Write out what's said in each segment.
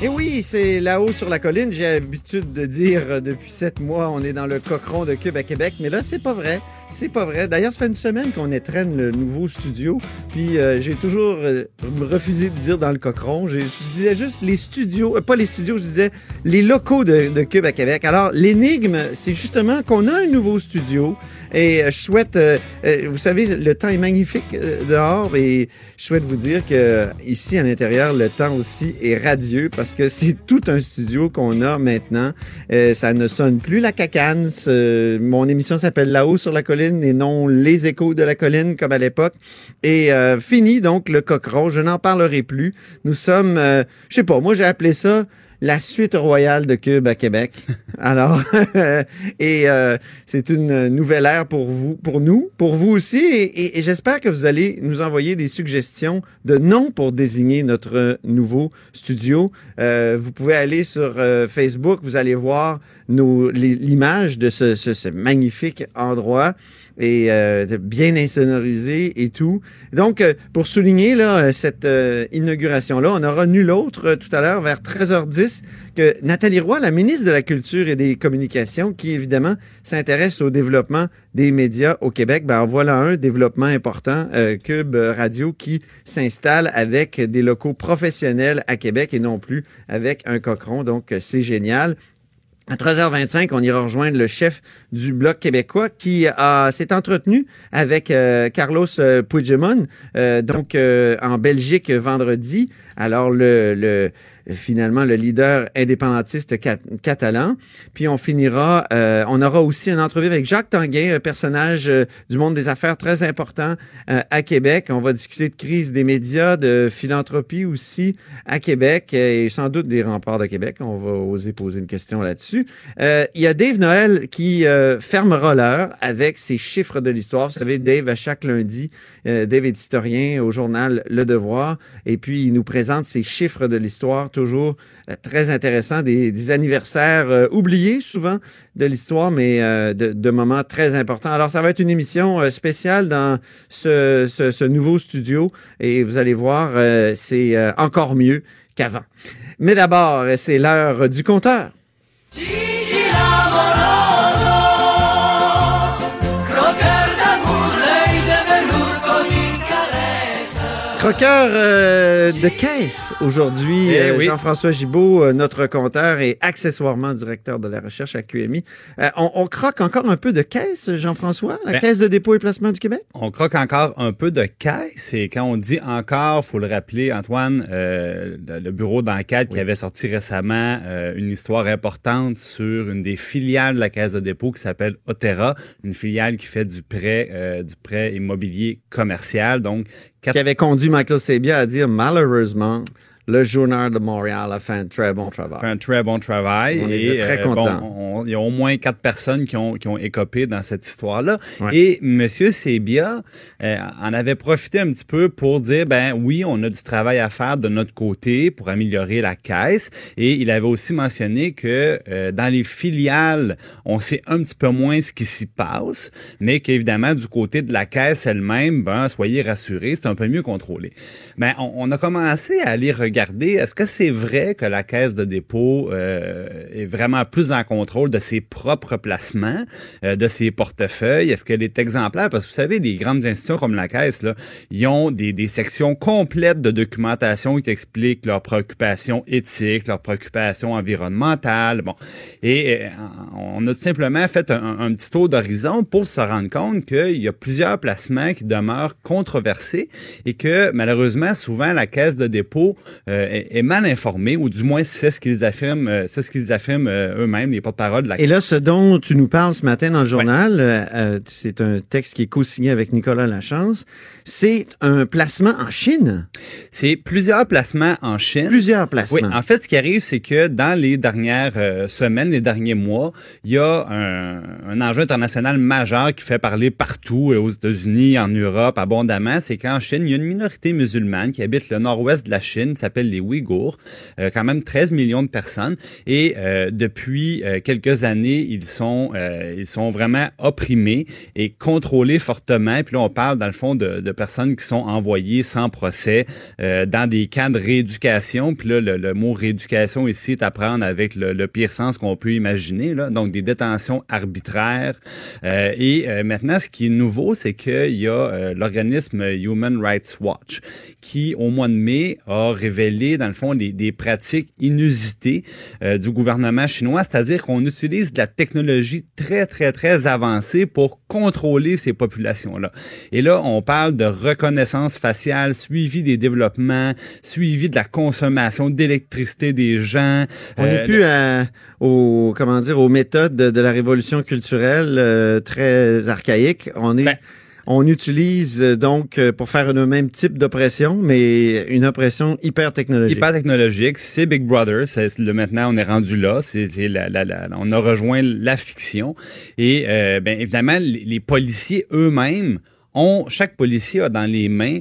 Et oui, c'est là-haut sur la colline. J'ai l'habitude de dire euh, depuis sept mois, on est dans le cochon de Cube à Québec. Mais là, c'est pas vrai. C'est pas vrai. D'ailleurs, ça fait une semaine qu'on étraîne le nouveau studio. Puis euh, j'ai toujours euh, refusé de dire dans le cochon. J'ai- Je disais juste les studios, euh, pas les studios, je disais les locaux de, de Cube à Québec. Alors, l'énigme, c'est justement qu'on a un nouveau studio. Et euh, je souhaite, euh, euh, vous savez, le temps est magnifique dehors et je souhaite vous dire que ici à l'intérieur, le temps aussi est radieux parce que c'est tout un studio qu'on a maintenant. Ça ne sonne plus la cacane. Mon émission s'appelle Là-haut sur la colline et non Les échos de la colline comme à l'époque. Et fini donc le coqueron. Je n'en parlerai plus. Nous sommes, je sais pas, moi j'ai appelé ça la suite royale de Cube à Québec. Alors, et euh, c'est une nouvelle ère pour vous, pour nous, pour vous aussi, et, et- et j'espère que vous allez nous envoyer des suggestions de noms pour désigner notre nouveau studio. Euh, vous pouvez aller sur euh, Facebook, vous allez voir l'image de ce, ce- ce magnifique endroit et euh, bien insonorisé et tout. Donc, euh, pour souligner là, cette euh, inauguration-là, on aura nul autre euh, tout à l'heure vers 13h10 que Nathalie Roy, la ministre de la Culture et des Communications, qui évidemment s'intéresse au développement des médias au Québec. Ben, en voilà un développement important, euh, Cube Radio, qui s'installe avec des locaux professionnels à Québec et non plus avec un cochon. Donc, euh, c'est génial. À 13h25, on ira rejoindre le chef du Bloc québécois qui s'est entretenu avec euh, Carlos euh, Puigdemont, euh, donc en Belgique vendredi. Alors le finalement le leader indépendantiste cat- catalan. Puis on finira, euh, on aura aussi une entrevue avec Jacques Tanguay, un personnage euh, du monde des affaires très important euh, à Québec. On va discuter de crise des médias, de philanthropie aussi à Québec euh, et sans doute des remparts de Québec. On va oser poser une question là-dessus. Il y a Dave Noël qui fermera l'heure avec ses chiffres de l'histoire. Vous savez, Dave, à chaque lundi, Dave est historien au journal Le Devoir et puis il nous présente ses chiffres de l'histoire, toujours euh, très intéressant, des, anniversaires euh, oubliés souvent de l'histoire, mais euh, de, moments très importants. Alors, ça va être une émission spéciale dans ce, nouveau studio et vous allez voir, c'est encore mieux qu'avant. Mais d'abord, c'est l'heure du compteur. Croqueur euh, de caisse aujourd'hui, Eh euh, oui. Jean-François Gibault, euh, notre compteur et accessoirement directeur de la recherche à QMI. Euh, on, on croque encore un peu de caisse, Jean-François, la Ben- caisse de dépôt et placement du Québec? On croque encore un peu de caisse et quand on dit encore, faut le rappeler, Antoine, euh, le, bureau d'enquête qui avait sorti récemment une histoire importante sur une des filiales de la caisse de dépôt qui s'appelle Otera, une filiale qui fait du prêt, du prêt immobilier commercial. Donc, Qui avait conduit Michael Sabia à dire malheureusement, le Journal de Montréal a fait un très bon travail. fait un très bon travail. On et est très bon, contents. on- il y a au moins quatre personnes qui ont, qui ont écopé dans cette histoire-là. Ouais. Et Monsieur Sebia euh, en avait profité un petit peu pour dire, ben oui, on a du travail à faire de notre côté pour améliorer la caisse. Et il avait aussi mentionné que euh, dans les filiales, on sait un petit peu moins ce qui s'y passe, mais qu'évidemment, du côté de la caisse elle-même, ben, soyez rassurés, c'est un peu mieux contrôlé. Ben, on, on a commencé à aller regarder, est-ce que c'est vrai que la caisse de dépôt euh, est vraiment plus en contrôle de ses propres placements, euh, de ses portefeuilles? Est-ce qu'elle est exemplaire? Parce que vous savez, les grandes institutions comme la caisse, là, ils ont des, des sections complètes de documentation qui expliquent leurs préoccupations éthiques, leurs préoccupations environnementales. Bon. Et euh, on a tout simplement fait un, un petit tour d'horizon pour se rendre compte qu'il y a plusieurs placements qui demeurent controversés et que malheureusement, souvent, la caisse de dépôt est, est mal informée, ou du moins c'est ce qu'ils affirment, euh, c'est ce qu'ils affirment euh, eux-mêmes, les porte-parole de la Et là, ce dont tu nous parles ce matin dans le journal, euh, euh, c'est un texte qui est co-signé avec Nicolas Lachance. C'est un placement en Chine. C'est plusieurs placements en Chine. Plusieurs placements. Oui, en fait, ce qui arrive, c'est que dans les dernières euh, semaines, les derniers mois, il y a un, un enjeu international majeur qui fait parler partout, euh, aux États-Unis, en Europe, abondamment. C'est qu'en Chine, il y a une minorité musulmane qui habite le nord-ouest de la Chine, qui les Ouïghours, euh, quand même 13 millions de personnes. Et euh, depuis euh, quelques années, ils sont, ils sont vraiment opprimés et contrôlés fortement. Puis là, on parle, dans le fond, de, de personnes qui sont envoyées sans procès dans des camps de rééducation. Puis là, le, le mot rééducation ici est à prendre avec le, pire sens qu'on peut imaginer. Donc, des détentions arbitraires. Et maintenant, ce qui est nouveau, c'est qu'il y a l'organisme Human Rights Watch qui, au mois de mai, a révélé, dans le fond, des, des pratiques inusitées euh, du gouvernement chinois, c'est-à-dire qu'on utilise de la technologie très, très, très avancée pour contrôler ces populations-là. Et là, on parle de reconnaissance faciale, suivi des développements, suivi de la consommation d'électricité des gens. On n'est Euh, plus à, aux, comment dire, aux méthodes de, de la révolution culturelle euh, très archaïques. On est, Ben- on utilise euh, donc euh, pour faire le même type d'oppression, mais une oppression hyper technologique. hyper technologique. C'est Big Brother. C'est le maintenant on est rendu là. C'est on a rejoint la fiction. Et euh, ben évidemment les policiers eux-mêmes ont chaque policier a dans les mains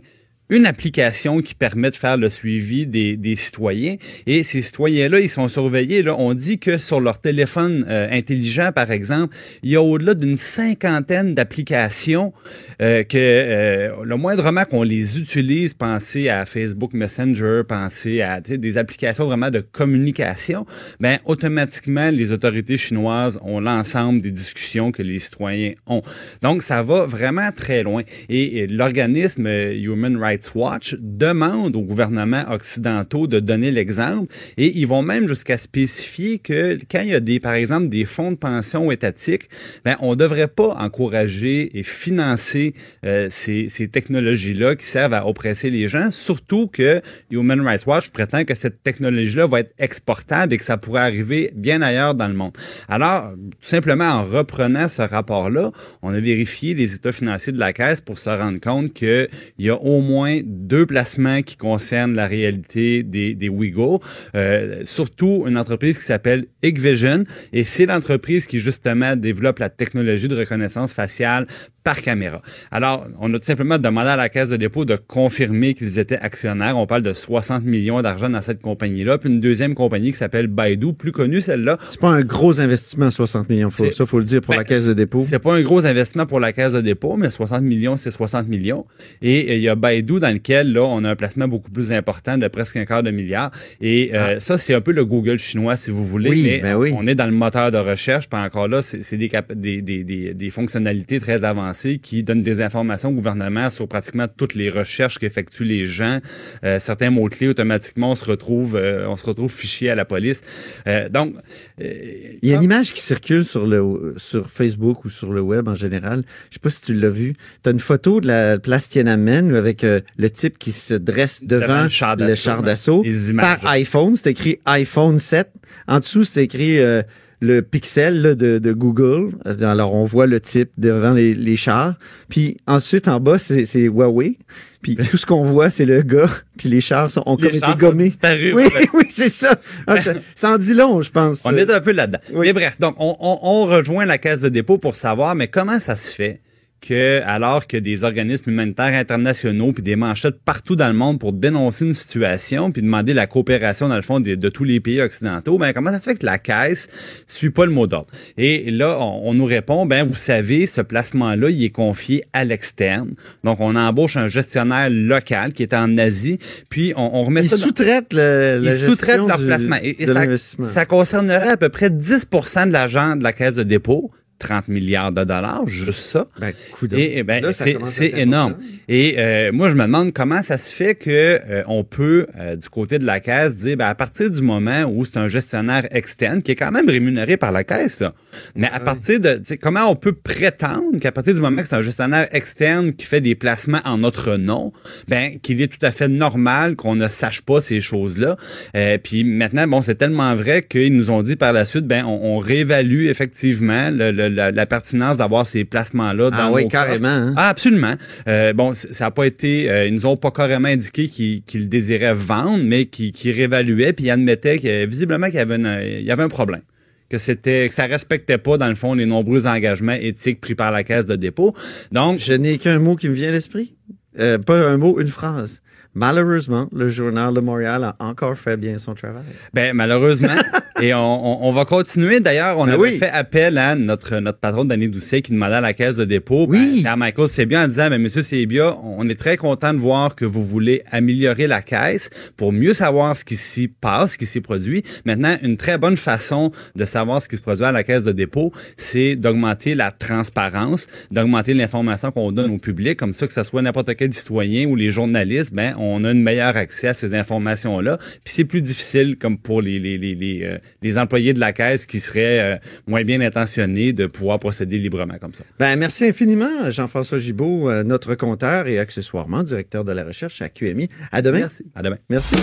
une application qui permet de faire le suivi des, des citoyens. Et ces citoyens-là, ils sont surveillés. Là. On dit que sur leur téléphone euh, intelligent, par exemple, il y a au-delà d'une cinquantaine d'applications euh, que euh, le moindrement qu'on les utilise, pensez à Facebook Messenger, pensez à des applications vraiment de communication, ben automatiquement les autorités chinoises ont l'ensemble des discussions que les citoyens ont. Donc ça va vraiment très loin. Et, et l'organisme euh, Human Rights Watch demande aux gouvernements occidentaux de donner l'exemple et ils vont même jusqu'à spécifier que quand il y a des, par exemple, des fonds de pension étatiques, ben on devrait pas encourager et financer euh, ces, ces technologies-là qui servent à oppresser les gens, surtout que Human Rights Watch prétend que cette technologie-là va être exportable et que ça pourrait arriver bien ailleurs dans le monde. Alors, tout simplement en reprenant ce rapport-là, on a vérifié les états financiers de la Caisse pour se rendre compte qu'il y a au moins deux placements qui concernent la réalité des, des Ouïghours, euh, surtout une entreprise qui s'appelle Hikvision, et c'est l'entreprise qui justement développe la technologie de reconnaissance faciale par caméra. Alors, on a tout simplement demandé à la Caisse de dépôt de confirmer qu'ils étaient actionnaires. On parle de 60 millions d'argent dans cette compagnie-là. Puis une deuxième compagnie qui s'appelle Baidu, plus connue celle-là. C'est pas un gros investissement, 60 millions. Faut, ça, faut le dire pour Ben, la caisse de dépôt. C'est pas un gros investissement pour la Caisse de dépôt, mais 60 millions, c'est 60 millions. Et il y a Baidu dans lequel, là, on a un placement beaucoup plus important de presque un quart de milliard. Et euh, ça, c'est un peu le Google chinois, si vous voulez. Ah. Oui, mais ben oui. on est dans le moteur de recherche. Puis encore là, c'est des, des, des, des fonctionnalités très avancées qui donnent des informations au gouvernement sur pratiquement toutes les recherches qu'effectuent les gens. Euh, certains mots-clés, automatiquement, on se retrouve, euh, on se retrouve fichier à la police. Euh, donc, euh, Il y a une image qui circule sur le sur Facebook ou sur le web en général. Je sais pas si tu l'as vu. Tu as une photo de la place Tiananmen avec euh, le type qui se dresse devant, Devant le char le d'assaut, char par iPhone. C'est écrit iPhone 7. En dessous, c'est écrit euh, le pixel là, de, de Google. Alors, on voit le type devant les, les chars. Puis ensuite, en bas, c'est Huawei. Puis tout ce qu'on voit, c'est le gars. Puis les chars sont, ont les comme chars été sont gommés. disparus. Oui, Ouais. oui, c'est ça. Ah, ça. Ça en dit long, je pense. On est un peu là-dedans. Oui. Mais bref, donc on, on- on rejoint la caisse de dépôt pour savoir, mais comment ça se fait que, alors que des organismes humanitaires internationaux puis des manchettes partout dans le monde pour dénoncer une situation puis demander la coopération dans le fond de, de tous les pays occidentaux, ben comment ça se fait que la caisse suit pas le mot d'ordre? Et là, on, on nous répond, ben vous savez, ce placement-là, il est confié à l'externe. Donc on embauche un gestionnaire local qui est en Asie, puis on, on remet Ils ça. sous-traitent le, ils sous-traitent leur du- placement. Et, et de ça, ça concernerait à peu près 10% de l'argent de la caisse de dépôt 30 milliards de dollars, juste ça. Ben. Et, et ben, c'est énorme. important. Et euh, moi, je me demande comment ça se fait que euh, on peut, euh, du côté de la caisse, dire ben, à partir du moment où c'est un gestionnaire externe qui est quand même rémunéré par la caisse, là, mais à partir de, comment on peut prétendre qu'à partir du moment que c'est un gestionnaire externe qui fait des placements en notre nom, ben qu'il est tout à fait normal qu'on ne sache pas ces choses-là. Euh, puis maintenant, bon, c'est tellement vrai qu'ils nous ont dit par la suite, ben on, on réévalue effectivement le- le- la, la pertinence d'avoir ces placements-là dans Ah oui, carrément. hein. Ah, absolument. Euh, bon, ça n'a pas été. euh, ils nous ont pas carrément indiqué qu'ils désiraient vendre, mais qu'ils réévaluaient puis ils admettaient que visiblement qu'il y avait, une- il y avait un problème. Que c'était que ça respectait pas, dans le fond, les nombreux engagements éthiques pris par la caisse de dépôt. Donc, Je n'ai qu'un mot qui me vient à l'esprit. Euh, pas un mot, une phrase. Malheureusement, le journal de Montréal a encore fait bien son travail. Ben malheureusement, et on, on- on va continuer. D'ailleurs, on Ben avait oui. fait appel à notre notre patron Danny Doucet qui demandait à la caisse de dépôt, Oui. ben, à Michael Sebia en disant, ben Monsieur Sebia, on est très content de voir que vous voulez améliorer la caisse pour mieux savoir ce qui s'y passe, ce qui s'y produit. Maintenant, une très bonne façon de savoir ce qui se produit à la caisse de dépôt, c'est d'augmenter la transparence, d'augmenter l'information qu'on donne au public, comme ça que ce soit n'importe quel citoyen ou les journalistes, ben on a un meilleur accès à ces informations-là. Puis c'est plus difficile, comme pour les les les les, euh, les employés de la caisse qui seraient euh, moins bien intentionnés, de pouvoir procéder librement comme ça. Ben, merci infiniment, Jean-François Gibault, euh, notre compteur et accessoirement directeur de la recherche à QMI. À demain. Merci. À demain. Merci.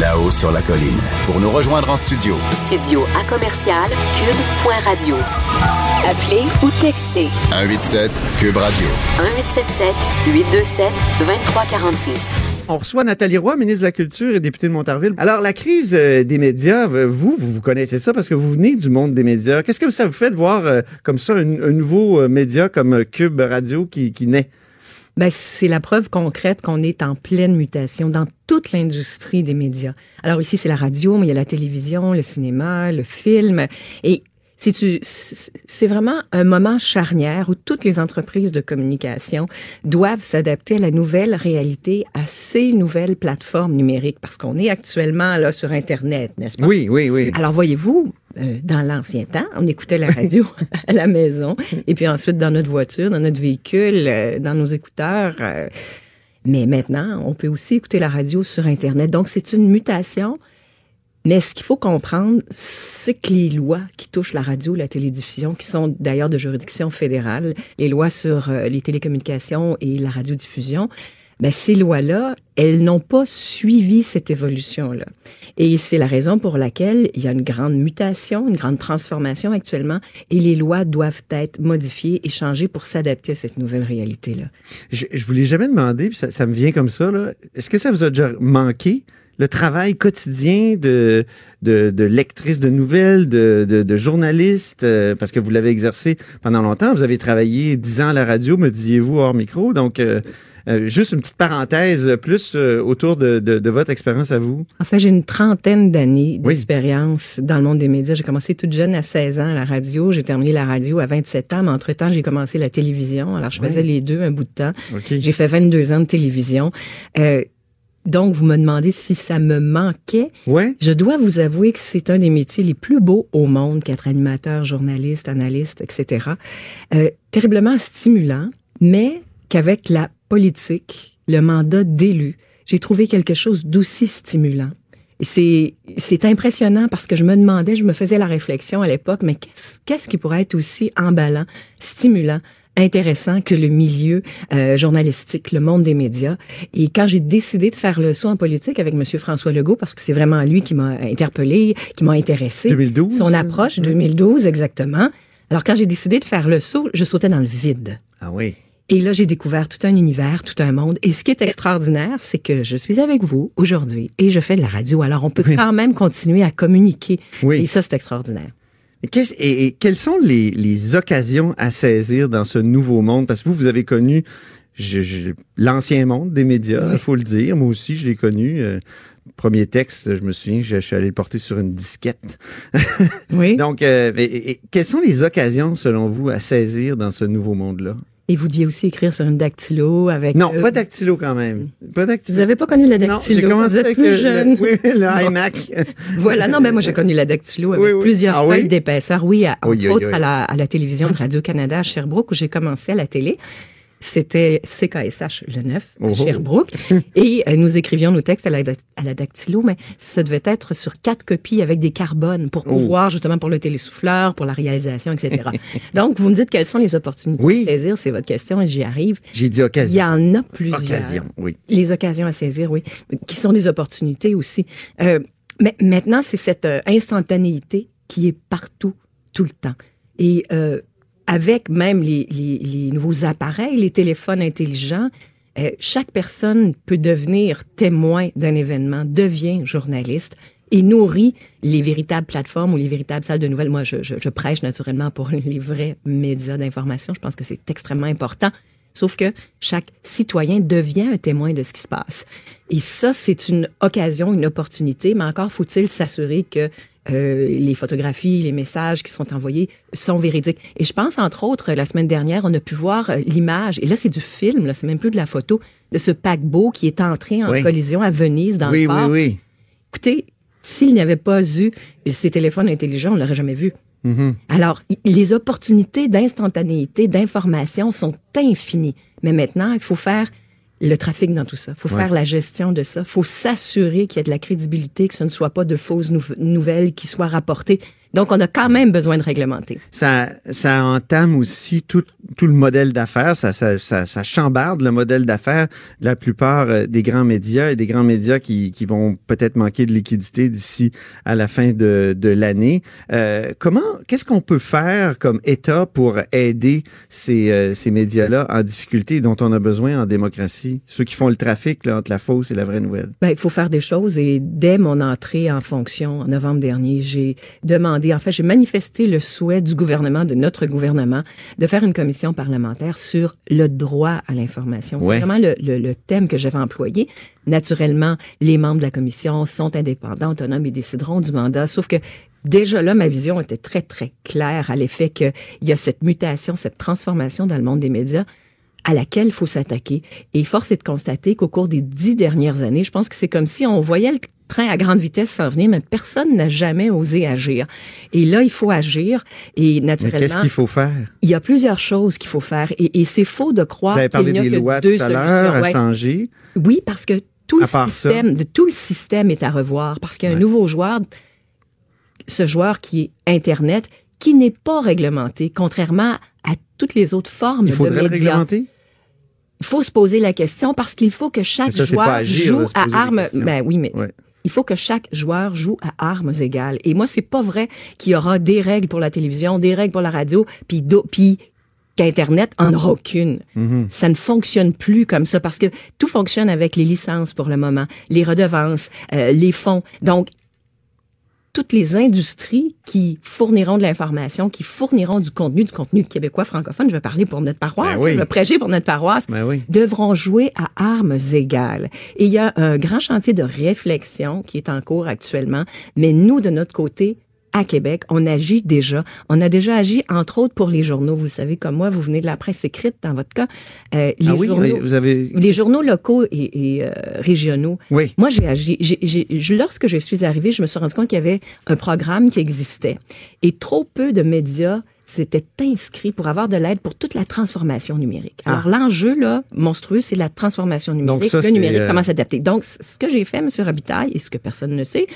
Là-haut sur la colline. Pour nous rejoindre en studio, Studio à commercial cube.radio. Appelez ou textez 187 Cube Radio. 1877 827 2346. On reçoit Nathalie Roy, ministre de la Culture et députée de Montarville. Alors, la crise euh, des médias, vous, vous, vous connaissez ça parce que vous venez du monde des médias. Qu'est-ce que ça vous fait de voir euh, comme ça un, un nouveau euh, média comme Cube Radio qui, qui naît? Ben, c'est la preuve concrète qu'on est en pleine mutation dans toute l'industrie des médias. Alors ici, c'est la radio, mais il y a la télévision, le cinéma, le film. Et c'est vraiment un moment charnière où toutes les entreprises de communication doivent s'adapter à la nouvelle réalité, à ces nouvelles plateformes numériques, parce qu'on est actuellement là sur Internet, n'est-ce pas? Oui, oui, oui. Alors, voyez-vous, euh, dans l'ancien temps, on écoutait la radio à la maison, et puis ensuite dans notre voiture, dans notre véhicule, euh, dans nos écouteurs. euh, mais maintenant, on peut aussi écouter la radio sur Internet. Donc, c'est une mutation. Mais ce qu'il faut comprendre, c'est que les lois qui touchent la radio, la télédiffusion, qui sont d'ailleurs de juridiction fédérale, les lois sur euh, les télécommunications et la radiodiffusion, ben, ces lois-là, elles n'ont pas suivi cette évolution-là. Et c'est la raison pour laquelle il y a une grande mutation, une grande transformation actuellement, et les lois doivent être modifiées et changées pour s'adapter à cette nouvelle réalité-là. Je, je vous l'ai jamais demandé, puis ça, ça me vient comme ça. Est-ce que ça vous a déjà manqué? Le travail quotidien de, de, de lectrice de nouvelles, de, de, de journaliste, euh, parce que vous l'avez exercé pendant longtemps. Vous avez travaillé dix ans à la radio, me disiez-vous, hors micro. Donc, euh, euh, juste une petite parenthèse plus euh, autour de, de, de votre expérience à vous. En fait, j'ai une trentaine d'années Oui. d'expérience dans le monde des médias. J'ai commencé toute jeune à 16 ans à la radio. J'ai terminé la radio à 27 ans, mais entre-temps, j'ai commencé la télévision. Alors, je faisais les deux un bout de temps. OK. J'ai fait 22 ans de télévision. Euh, donc, vous me demandez si ça me manquait. Ouais. Je dois vous avouer que c'est un des métiers les plus beaux au monde qu'être animateur, journaliste, analyste, etc. Euh, terriblement stimulant, mais qu'avec la politique, le mandat d'élu, j'ai trouvé quelque chose d'aussi stimulant. Et c'est, impressionnant parce que je me demandais, je me faisais la réflexion à l'époque, mais qu'est-ce, qu'est-ce qui pourrait être aussi emballant, stimulant, intéressant que le milieu euh, journalistique, le monde des médias. Et quand j'ai décidé de faire le saut en politique avec Monsieur François Legault, parce que c'est vraiment lui qui m'a interpellé, qui m'a intéressé. 2012, Son approche, 2012 exactement. Alors quand j'ai décidé de faire le saut, je sautais dans le vide. Ah oui. Et là, j'ai découvert tout un univers, tout un monde. Et ce qui est extraordinaire, c'est que je suis avec vous aujourd'hui et je fais de la radio. Alors, on peut Oui. quand même continuer à communiquer. Oui. Et ça, c'est extraordinaire. Et, qu'est-ce- et- et quelles sont les, les occasions à saisir dans ce nouveau monde? Parce que vous, vous avez connu je- je- l'ancien monde des médias, il faut le dire. Moi aussi, je l'ai connu. Euh, premier texte, je me souviens, je, je suis allé le porter sur une disquette. Oui. Donc, euh, et- et- et quelles sont les occasions, selon vous, à saisir dans ce nouveau monde-là? Et vous deviez aussi écrire sur une dactylo avec. Non, euh, pas dactylo quand même. Pas dactylo. Vous n'avez pas connu la Non, dactylo? j'ai commencé vous êtes avec plus le, jeune. le- oui, le iMac. Voilà, non, mais moi j'ai connu la dactylo avec Oui, oui. plusieurs Ah oui? feuilles d'épaisseur. Oui, à- entre autres oui. À, la, à la télévision de Radio-Canada à Sherbrooke où j'ai commencé à la télé. C'était CKSH le 9 à Oh. Sherbrooke. Et euh, nous écrivions nos textes à la, à la dactylo, mais ça devait être sur quatre copies avec des carbones pour Oh. pouvoir, justement, pour le télésouffleur, pour la réalisation, etc. Donc, vous me dites quelles sont les opportunités Oui. de saisir, c'est votre question et j'y arrive. J'ai dit Il y occasion. en a plusieurs. Occasion, oui. Les occasions à saisir, oui, qui sont des opportunités aussi. Euh, mais maintenant, c'est cette euh, instantanéité qui est partout, tout le temps. Et euh, avec même les, les, les nouveaux appareils, les téléphones intelligents, euh, chaque personne peut devenir témoin d'un événement, devient journaliste et nourrit les véritables plateformes ou les véritables salles de nouvelles. Moi, je, je, je prêche naturellement pour les vrais médias d'information. Je pense que c'est extrêmement important. Sauf que chaque citoyen devient un témoin de ce qui se passe. Et ça, c'est une occasion, une opportunité, mais encore faut-il s'assurer que euh, les photographies, les messages qui sont envoyés sont véridiques. Et je pense, entre autres, la semaine dernière, on a pu voir euh, l'image, et là, c'est du film, là, c'est même plus de la photo, de ce paquebot qui est entré en Oui. collision à Venise, dans Oui, le port. oui, oui. Écoutez, s'il n'y avait pas eu ces téléphones intelligents, on l'aurait jamais vu. Mhm. Alors, les opportunités d'instantanéité, d'information sont infinies. Mais maintenant, il faut faire le trafic dans tout ça. Il faut Ouais. faire la gestion de ça. Il faut s'assurer qu'il y a de la crédibilité, que ce ne soit pas de fausses nou- nouvelles qui soient rapportées. Donc, on a quand même besoin de réglementer. Ça, ça entame aussi tout, tout le modèle d'affaires. Ça, ça, ça, ça chambarde le modèle d'affaires de la plupart euh, des grands médias et des grands médias qui, qui vont peut-être manquer de liquidité d'ici à la fin de, de l'année. Euh, comment, qu'est-ce qu'on peut faire comme État pour aider ces, euh, ces médias-là en difficulté dont on a besoin en démocratie? Ceux qui font le trafic là, entre la fausse et la vraie nouvelle. Ben, il faut faire des choses et dès mon entrée en fonction en novembre dernier, j'ai demandé, en fait, j'ai manifesté le souhait du gouvernement, de notre gouvernement, de faire une commission parlementaire sur le droit à l'information. Ouais. C'est vraiment le, le- le thème que j'avais employé. Naturellement, les membres de la commission sont indépendants, autonomes et décideront du mandat, sauf que Déjà là, ma vision était très, très claire à l'effet qu'il y a cette mutation, cette transformation dans le monde des médias à laquelle il faut s'attaquer. Et force est de constater qu'au cours des dix dernières années, je pense que c'est comme si on voyait le train à grande vitesse s'en venir, mais personne n'a jamais osé agir. Et là, il faut agir. Et naturellement, qu'est-ce qu'il faut faire? il y a plusieurs choses qu'il faut faire. Et, et c'est faux de croire qu'il n'y a des que lois deux tout solutions. à Ouais. changer. Oui, parce que tout le ça. système, de tout le système est à revoir parce qu'il y a un nouveau joueur, ce joueur qui est Internet, qui n'est pas réglementé, contrairement à toutes les autres formes Il de le médias. réglementer? Il faut se poser la question parce qu'il faut que chaque ça, joueur agir, joue à armes. Ben oui, mais Ouais. Il faut que chaque joueur joue à armes égales. Et moi, c'est pas vrai qu'il y aura des règles pour la télévision, des règles pour la radio, puis puis qu'Internet en aura aucune. Mhm. Ça ne fonctionne plus comme ça parce que tout fonctionne avec les licences pour le moment, les redevances, euh, les fonds. Donc, toutes les industries qui fourniront de l'information, qui fourniront du contenu, du contenu québécois francophone, je vais parler pour notre paroisse, Ben oui. je vais prêcher pour notre paroisse, Ben oui. devront jouer à armes égales. Et il y a un grand chantier de réflexion qui est en cours actuellement, mais nous, de notre côté, à Québec, on agit déjà. On a déjà agi, entre autres, pour les journaux. Vous savez, comme moi, vous venez de la presse écrite, dans votre cas. Euh, les, ah oui, journaux, vous avez... les journaux locaux et, et, euh, régionaux. Oui. Moi, j'ai agi. lorsque je suis arrivée, je me suis rendu compte qu'il y avait un programme qui existait. Et trop peu de médias s'étaient inscrits pour avoir de l'aide pour toute la transformation numérique. Ah. Alors, l'enjeu, là, monstrueux, c'est la transformation numérique, ça, le numérique, euh, comment s'adapter. Donc, ce que j'ai fait, M. Robitaille, et ce que personne ne sait,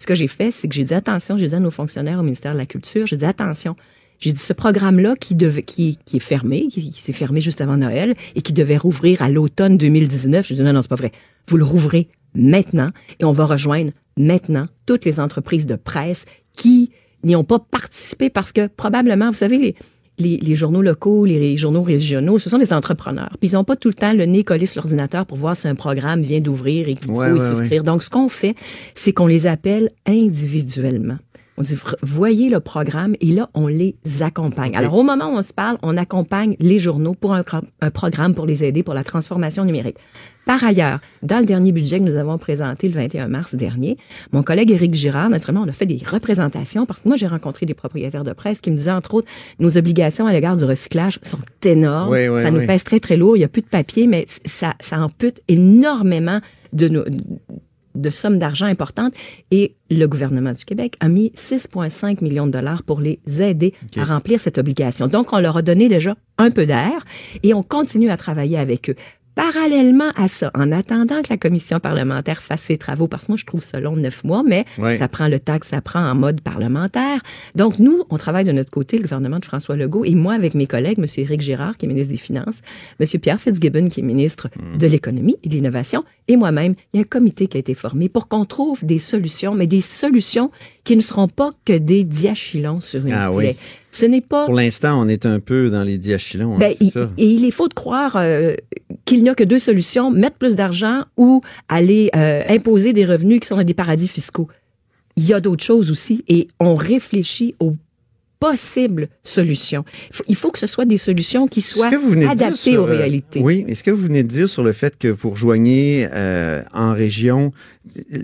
ce que j'ai fait, c'est que j'ai dit attention, j'ai dit à nos fonctionnaires au ministère de la Culture, j'ai dit attention, j'ai dit ce programme-là qui, est fermé, qui, qui s'est fermé juste avant Noël et qui devait rouvrir à l'automne 2019, j'ai dit non, non, c'est pas vrai. Vous le rouvrez maintenant et on va rejoindre maintenant toutes les entreprises de presse qui n'y ont pas participé parce que probablement, vous savez, les, les, les journaux locaux, les journaux régionaux, ce sont des entrepreneurs. Puis ils n'ont pas tout le temps le nez collé sur l'ordinateur pour voir si un programme vient d'ouvrir et qu'il Ouais, faut y ouais, souscrire. Donc, ce qu'on fait, c'est qu'on les appelle individuellement. On dit, voyez le programme et là, on les accompagne. Alors, au moment où on se parle, on accompagne les journaux pour un programme pour les aider pour la transformation numérique. Par ailleurs, dans le dernier budget que nous avons présenté le 21 mars dernier, mon collègue Éric Girard, naturellement, on a fait des représentations parce que moi, j'ai rencontré des propriétaires de presse qui me disaient, entre autres, nos obligations à l'égard du recyclage sont énormes. Oui, oui, ça nous oui. pèse très, très lourd. Il n'y a plus de papier, mais ça, ça ampute énormément de nos, de sommes d'argent importantes et le gouvernement du Québec a mis 6,5 millions de dollars pour les aider à remplir cette obligation. Donc, on leur a donné déjà un peu d'air et on continue à travailler avec eux. Parallèlement à ça, en attendant que la commission parlementaire fasse ses travaux, parce que moi, je trouve ça long neuf mois, mais ça prend le temps que ça prend en mode parlementaire. Donc, nous, on travaille de notre côté, le gouvernement de François Legault, et moi, avec mes collègues, M. Éric Girard, qui est ministre des Finances, M. Pierre Fitzgibbon, qui est ministre de l'Économie et de l'Innovation, et moi-même, il y a un comité qui a été formé pour qu'on trouve des solutions, mais des solutions qui ne seront pas que des diachylons sur une Ah oui. plaie. Ce n'est pas Pour l'instant, on est un peu dans les diachylons. hein, ben, il- ça. et il est faux de croire euh, qu'il n'y a que deux solutions, mettre plus d'argent ou aller euh, imposer des revenus qui sont dans des paradis fiscaux. Il y a d'autres choses aussi et on réfléchit aux possibles solutions. Il faut, que ce soit des solutions qui soient adaptées sur, aux euh, réalités. Oui, est-ce que vous venez de dire sur le fait que vous rejoignez euh, en région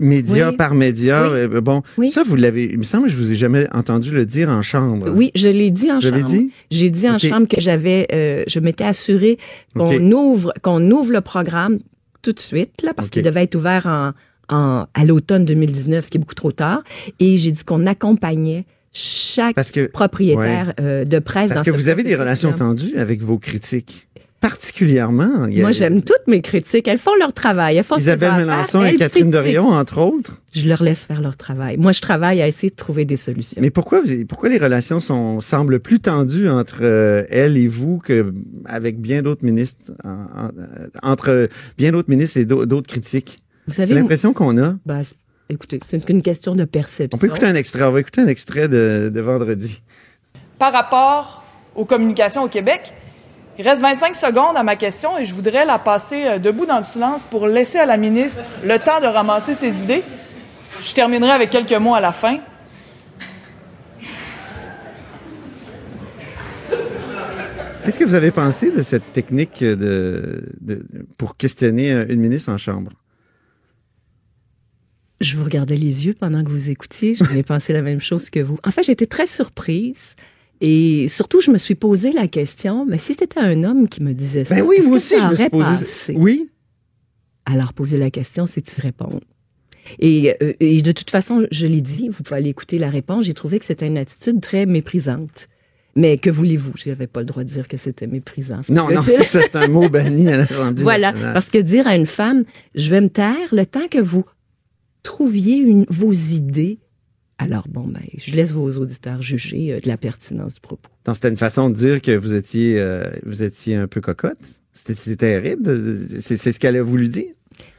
média Oui. par média, Oui. euh, bon, Oui. ça vous l'avez, il me semble que je vous ai jamais entendu le dire en chambre. Oui, je l'ai dit en l'avez chambre. dit? J'ai dit en chambre que j'avais, je m'étais assuré qu'on ouvre, qu'on ouvre le programme tout de suite, là, parce qu'il devait être ouvert en, en, à l'automne 2019, ce qui est beaucoup trop tard. Et j'ai dit qu'on accompagnait chaque Parce que propriétaire euh, de presse parce dans que vous avez des relations tendues avec vos critiques, particulièrement. Moi, j'aime toutes mes critiques. Elles font leur travail. Elles font Isabelle faire. et Catherine critiquent. Dorion, entre autres. Je leur laisse faire leur travail. Moi, je travaille à essayer de trouver des solutions. Mais pourquoi, pourquoi les relations sont, semblent plus tendues entre euh, elle et vous que avec bien d'autres ministres, en- en- entre bien d'autres ministres et d'au- d'autres critiques? Vous C'est l'impression qu'on a. ben, écoutez, c'est qu'une question de perception. On peut écouter un extrait. On va écouter un extrait de, de vendredi. par rapport aux communications au Québec. Il reste 25 secondes à ma question et je voudrais la passer euh, debout dans le silence pour laisser à la ministre le temps de ramasser ses idées. Je terminerai avec quelques mots à la fin. Qu'est-ce que vous avez pensé de cette technique de, de- pour questionner euh, une ministre en chambre? Je vous regardais les yeux pendant que vous écoutiez. J'en ai pensé la même chose que vous. En fait, j'étais très surprise. Et surtout, je me suis posé la question, mais si c'était un homme qui me disait ça, Ben oui, moi que aussi, ça je me suis posé. passé? Oui. Alors, poser la question, c'est y répondre. Et, euh, et de toute façon, je l'ai dit, vous pouvez aller écouter la réponse, j'ai trouvé que c'était une attitude très méprisante. Mais que voulez-vous? Je n'avais pas le droit de dire que c'était méprisant. Non, non, c'est un mot banni à l'Assemblée Voilà, nationale. parce que dire à une femme, je vais me taire le temps que vous trouviez une, vos idées. Alors, bon, ben, je laisse vos auditeurs juger euh, de la pertinence du propos. C'était une façon de dire que vous étiez, euh, vous étiez un peu cocotte. C'était terrible. C'est ce qu'elle a voulu dire.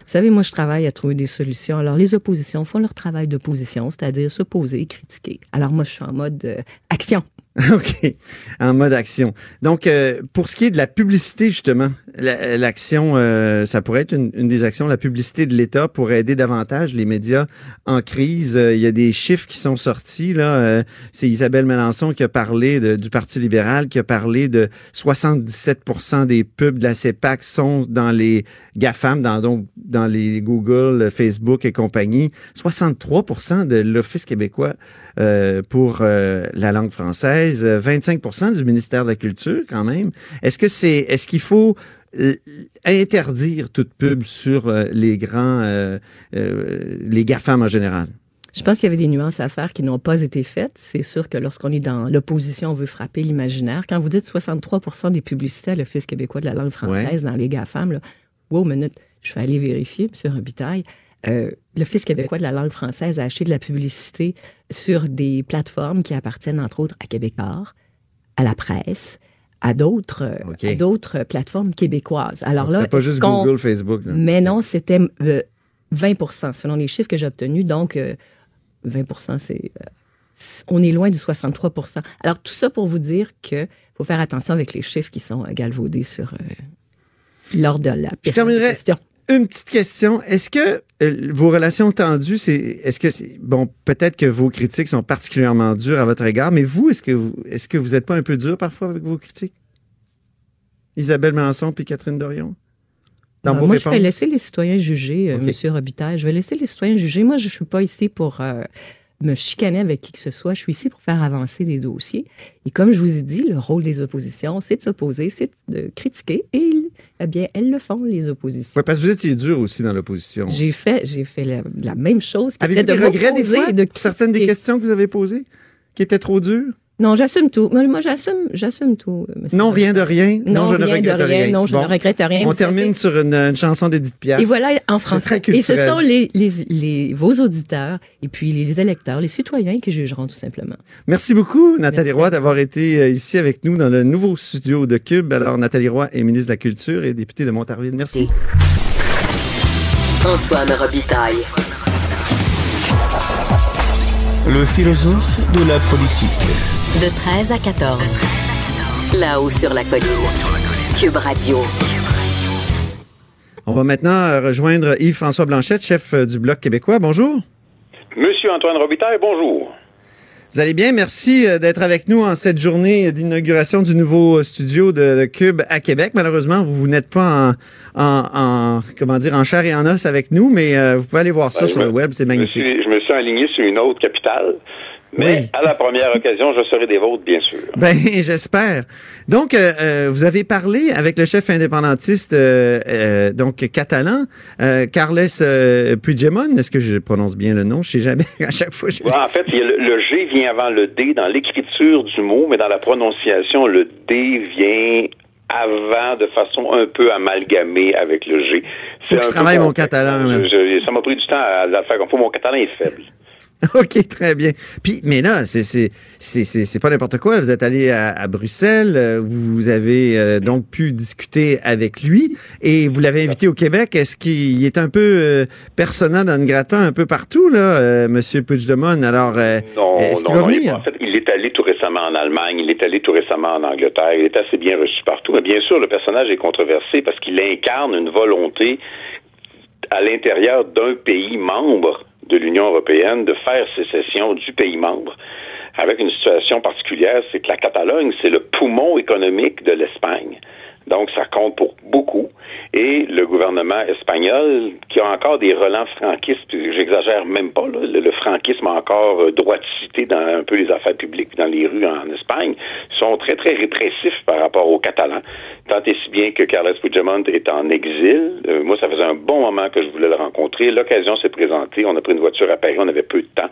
Vous savez, moi, je travaille à trouver des solutions. Alors, les oppositions font leur travail d'opposition, c'est-à-dire s'opposer, critiquer. Alors, moi, je suis en mode euh, action. OK. En mode action. Donc, euh, pour ce qui est de la publicité, justement, la- l'action, euh, ça pourrait être une, des actions, la publicité de l'État pour aider davantage les médias en crise. Euh, il y a des chiffres qui sont sortis. là. Euh, C'est Isabelle Melançon qui a parlé du Parti libéral, qui a parlé de 77% des pubs de la CEPAC sont dans les GAFAM, dans, donc, dans les Google, Facebook et compagnie. 63% de l'Office québécois euh, pour la langue française, euh, 25% du ministère de la Culture quand même. Est-ce que c'est est-ce qu'il faut euh, interdire toute pub sur euh, les grands euh, euh, les GAFAM en général? Je pense qu'il y avait des nuances à faire qui n'ont pas été faites. C'est sûr que lorsqu'on est dans l'opposition, on veut frapper l'imaginaire. Quand vous dites 63% des publicités à l'Office québécois de la langue française dans les GAFAM, là, wow, minute, je vais aller vérifier, M. Robitaille. Euh, L'Office québécois de la langue française a acheté de la publicité sur des plateformes qui appartiennent, entre autres, à Québécois, à la presse, à d'autres euh, d'autres plateformes québécoises. Alors là, pas juste Google, Facebook. là. mais non, c'était euh, 20% selon les chiffres que j'ai obtenus. Donc, euh, 20 c'est. euh, on est loin du 63% Alors, tout ça pour vous dire qu'il faut faire attention avec les chiffres qui sont galvaudés sur. lors de la Je terminerai- question. Une petite question. Est-ce que euh, vos relations tendues, c'est, est-ce que, c'est- bon, peut-être que vos critiques sont particulièrement dures à votre égard, mais vous, est-ce que vous, est-ce que vous êtes pas un peu dur parfois avec vos critiques? Isabelle Melançon puis Catherine Dorion? Dans Euh, vos moi, je vais laisser les citoyens juger, euh. Monsieur Robitaille. Je vais laisser les citoyens juger. Moi, je ne suis pas ici pour euh, me chicaner avec qui que ce soit. Je suis ici pour faire avancer des dossiers. Et comme je vous ai dit, le rôle des oppositions, c'est de s'opposer, c'est de critiquer. Et eh bien, elles le font, les oppositions. Ouais, parce que vous étiez dur aussi dans l'opposition. J'ai fait, j'ai fait la, la même chose. Avez-vous des de regrets des fois? de Certaines des questions que vous avez posées? Qui étaient trop dures? Non, j'assume tout. Moi, moi, j'assume, j'assume tout. euh, monsieur Non, rien de rien. Non, je ne rien de regrette rien. Non, je Bon. ne regrette rien. On termine savez, sur une, une chanson d'Edith Piaf. Et voilà, en très français. Et ce sont les, les, les, vos auditeurs et puis les électeurs, les citoyens qui jugeront tout simplement. Merci beaucoup, Nathalie Merci. Roy, d'avoir été euh, ici avec nous dans le nouveau studio de Cube. Alors, Nathalie Roy est ministre de la Culture et députée de Montarville. Merci. Antoine Robitaille. Le philosophe de la politique. De 13 à 14. Là-haut sur la colline. Cube Radio. On va maintenant euh, rejoindre Yves-François Blanchette, chef euh, du Bloc québécois. Bonjour. Monsieur Antoine Robitaille, bonjour. Vous allez bien? Merci euh, d'être avec nous en cette journée d'inauguration du nouveau studio de, de Cube à Québec. Malheureusement, vous, vous n'êtes pas en, en, en- comment dire, en chair et en os avec nous, mais euh, vous pouvez aller voir ça Ben, sur le web, c'est Je me, magnifique. suis, je me suis aligné sur une autre capitale, mais Oui. à la première occasion, je serai des vôtres, bien sûr. Ben, j'espère. Donc, euh, euh, vous avez parlé avec le chef indépendantiste, euh, euh, donc catalan, euh, Carles euh, Puigdemont. Est-ce que je prononce bien le nom? Je sais jamais. À chaque fois, je Ouais, en fait, il y a le, le G vient avant le D dans l'écriture du mot, mais dans la prononciation, le D vient avant de façon un peu amalgamée avec le G. Faut que je travaille mon catalan, je- ça m'a pris du temps à, à faire comme faut. Mon catalan est faible. OK, très bien. Puis, mais là, c'est pas n'importe quoi. Vous êtes allé à, à Bruxelles, euh, vous avez euh, donc pu discuter avec lui et vous l'avez invité au Québec. Est-ce qu'il est un peu euh, persona non grata un peu partout là, euh, Monsieur Puigdemont? Alors, euh, Non, est-ce qu'il va non. venir? en fait, il est allé tout récemment en Allemagne, il est allé tout récemment en Angleterre, il est assez bien reçu partout. Mais bien sûr, le personnage est controversé parce qu'il incarne une volonté à l'intérieur d'un pays membre de l'Union européenne de faire sécession du pays membre. Avec une situation particulière, c'est que la Catalogne, c'est le poumon économique de l'Espagne. Donc, ça compte pour beaucoup. Et le gouvernement espagnol, qui a encore des relents franquistes, j'exagère même pas, là, le, le franquisme a encore euh, droit de citer dans un peu les affaires publiques, dans les rues en Espagne, sont très, très répressifs par rapport aux Catalans. Tant et si bien que Carles Puigdemont est en exil. Euh, moi, ça faisait un bon moment que je voulais le rencontrer. L'occasion s'est présentée. On a pris une voiture à Paris. On avait peu de temps.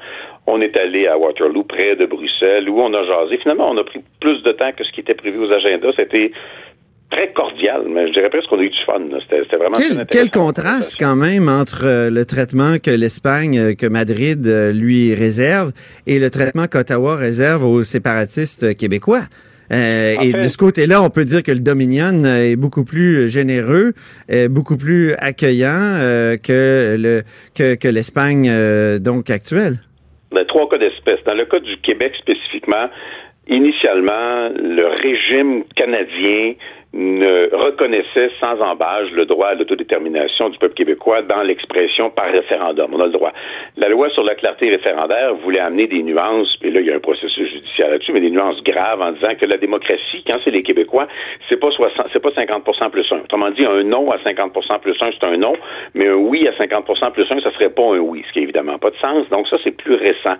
On est allé à Waterloo, près de Bruxelles, où on a jasé. Finalement, on a pris plus de temps que ce qui était prévu aux agendas. C'était très cordial, mais je dirais presque qu'on a eu du fun. C'était vraiment Quel, quel contraste quand même entre euh, le traitement que l'Espagne, euh, que Madrid euh, lui réserve et le traitement qu'Ottawa réserve aux séparatistes québécois. Euh, et fait- de ce côté-là, on peut dire que le Dominion est beaucoup plus généreux, beaucoup plus accueillant euh, que le que, que l'Espagne euh, donc actuelle. Ben, trois cas d'espèce. Dans le cas du Québec spécifiquement, initialement, le régime canadien ne reconnaissait sans embâche le droit à l'autodétermination du peuple québécois dans l'expression par référendum. On a le droit. La loi sur la clarté référendaire voulait amener des nuances, et là, il y a un processus judiciaire là-dessus, mais des nuances graves en disant que la démocratie, quand c'est les Québécois, c'est pas 60, c'est pas 50 plus 1. Autrement dit, un non à 50% plus 1, c'est un non, mais un oui à 50% plus 1, ça serait pas un oui, ce qui n'a évidemment pas de sens. Donc ça, c'est plus récent.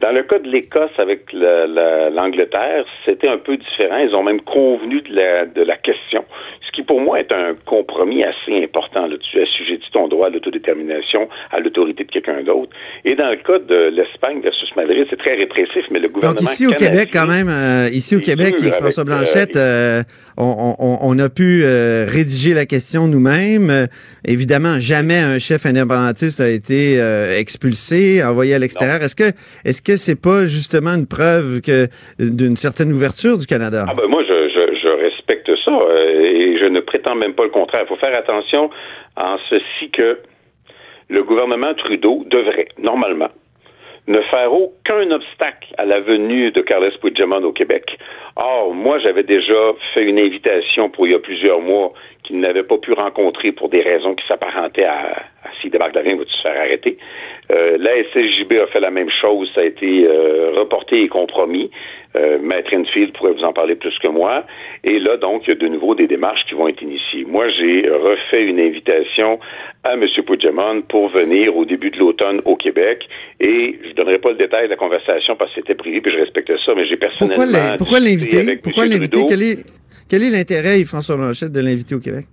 Dans le cas de l'Écosse avec la- la- l'Angleterre, c'était un peu différent. Ils ont même convenu de la, de la question, ce qui pour moi est un compromis assez important. Là. Tu assujettis ton droit à l'autodétermination à l'autorité de quelqu'un d'autre. Et dans le cas de l'Espagne versus Madrid, c'est très répressif, mais le gouvernement Donc ici au Québec quand même, euh, ici au Québec, et François euh, Blanchette, euh, on, on- on a pu euh, rédiger la question nous-mêmes. Évidemment, jamais un chef indépendantiste a été expulsé, envoyé à l'extérieur. Est-ce que est-ce que c'est pas justement une preuve que d'une certaine ouverture du Canada? Ah ben moi, je, je, je respecte ça et je ne prétends même pas le contraire. Il faut faire attention en ceci que le gouvernement Trudeau devrait, normalement, ne faire aucun obstacle à la venue de Carles Puigdemont au Québec. Or, moi, j'avais déjà fait une invitation pour il y a plusieurs mois qu'il n'avait pas pu rencontrer pour des raisons qui s'apparentaient à, à s'il débarque de rien, va se faire arrêter. Euh, la SLJB a fait la même chose, ça a été euh, reporté et compromis. Euh, Maître Enfield pourrait vous en parler plus que moi. Et là, donc, il y a de nouveau des démarches qui vont être initiées. Moi, j'ai refait une invitation à M. Puigdemont pour venir au début de l'automne au Québec. Et je ne donnerai pas le détail de la conversation parce que c'était privé, puis je respecte ça, mais j'ai personnellement... Pourquoi l'inviter? Pourquoi l'inviter? Quel est, quel est l'intérêt, François Blanchette, de l'inviter au Québec?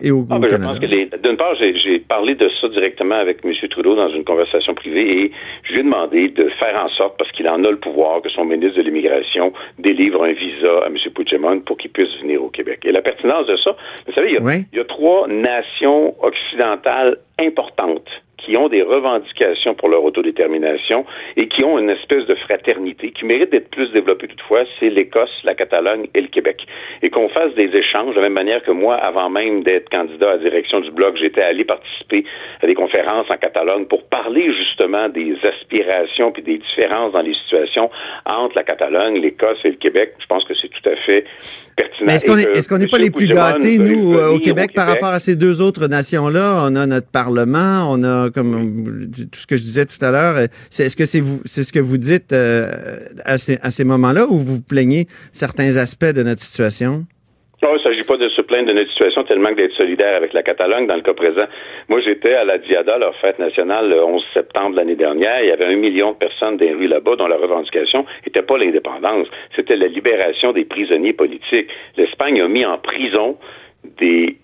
Et au, ah, ben, je pense que d'une part, j'ai parlé de ça directement avec M. Trudeau dans une conversation privée et je lui ai demandé de faire en sorte, parce qu'il en a le pouvoir, que son ministre de l'Immigration délivre un visa à M. Puigdemont pour qu'il puisse venir au Québec. Et la pertinence de ça, vous savez, il y a, il y a trois nations occidentales importantes qui ont des revendications pour leur autodétermination et qui ont une espèce de fraternité qui mérite d'être plus développée toutefois, c'est l'Écosse, la Catalogne et le Québec. Et qu'on fasse des échanges de la même manière que moi, avant même d'être candidat à la direction du Bloc, j'étais allé participer à des conférences en Catalogne pour parler justement des aspirations puis des différences dans les situations entre la Catalogne, l'Écosse et le Québec. Je pense que c'est tout à fait pertinent. est-ce qu'on n'est pas les plus gâtés, nous, euh, au Québec, par rapport à ces deux autres nations-là? On a notre Parlement, on a comme tout ce que je disais tout à l'heure. Est-ce que c'est vous, c'est ce que vous dites euh, à ces, à ces moments-là ou vous plaignez certains aspects de notre situation? Non, il ne s'agit pas de se plaindre de notre situation tellement que d'être solidaire avec la Catalogne dans le cas présent. Moi, j'étais à la Diada, leur fête nationale, le 11 septembre de l'année dernière. Il y avait un million de personnes dans les rues là-bas dont la revendication n'était pas l'indépendance, c'était la libération des prisonniers politiques. L'Espagne a mis en prison des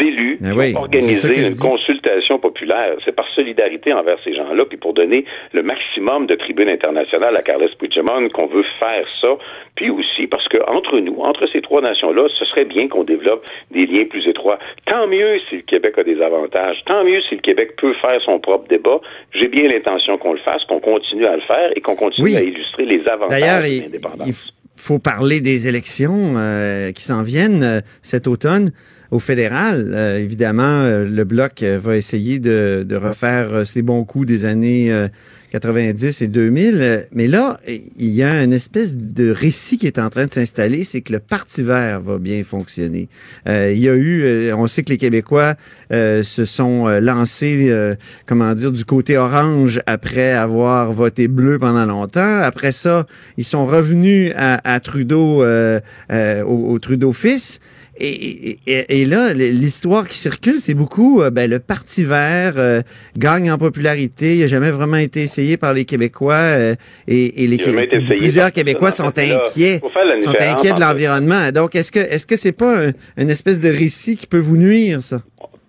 élus ben qui ont organisé une consultation populaire. C'est par solidarité envers ces gens-là, puis pour donner le maximum de tribunes internationales à Carles Puigdemont qu'on veut faire ça, puis aussi parce que entre nous, entre ces trois nations-là, ce serait bien qu'on développe des liens plus étroits. Tant mieux si le Québec a des avantages, tant mieux si le Québec peut faire son propre débat. J'ai bien l'intention qu'on le fasse, qu'on continue à le faire et qu'on continue à illustrer les avantages de l'indépendance. Il faut parler des élections euh, qui s'en viennent euh, cet automne au fédéral, euh, évidemment, euh, le bloc euh, va essayer de, de, refaire ses bons coups des années 90 et 2000. Mais là, il y a une espèce de récit qui est en train de s'installer, c'est que le Parti vert va bien fonctionner. il y a eu, on sait que les Québécois se sont lancés, comment dire, du côté orange après avoir voté bleu pendant longtemps. Après ça, ils sont revenus à, à Trudeau, au, au Trudeau-fils. Et, et, et, là, l'histoire qui circule, c'est beaucoup, euh, ben, le Parti vert euh, gagne en popularité. Il n'a jamais vraiment été essayé par les Québécois. Euh, et, et les plusieurs Québécois sont inquiets, sont inquiets de l'environnement. Donc, est-ce que est-ce que c'est pas une espèce de récit qui peut vous nuire, ça?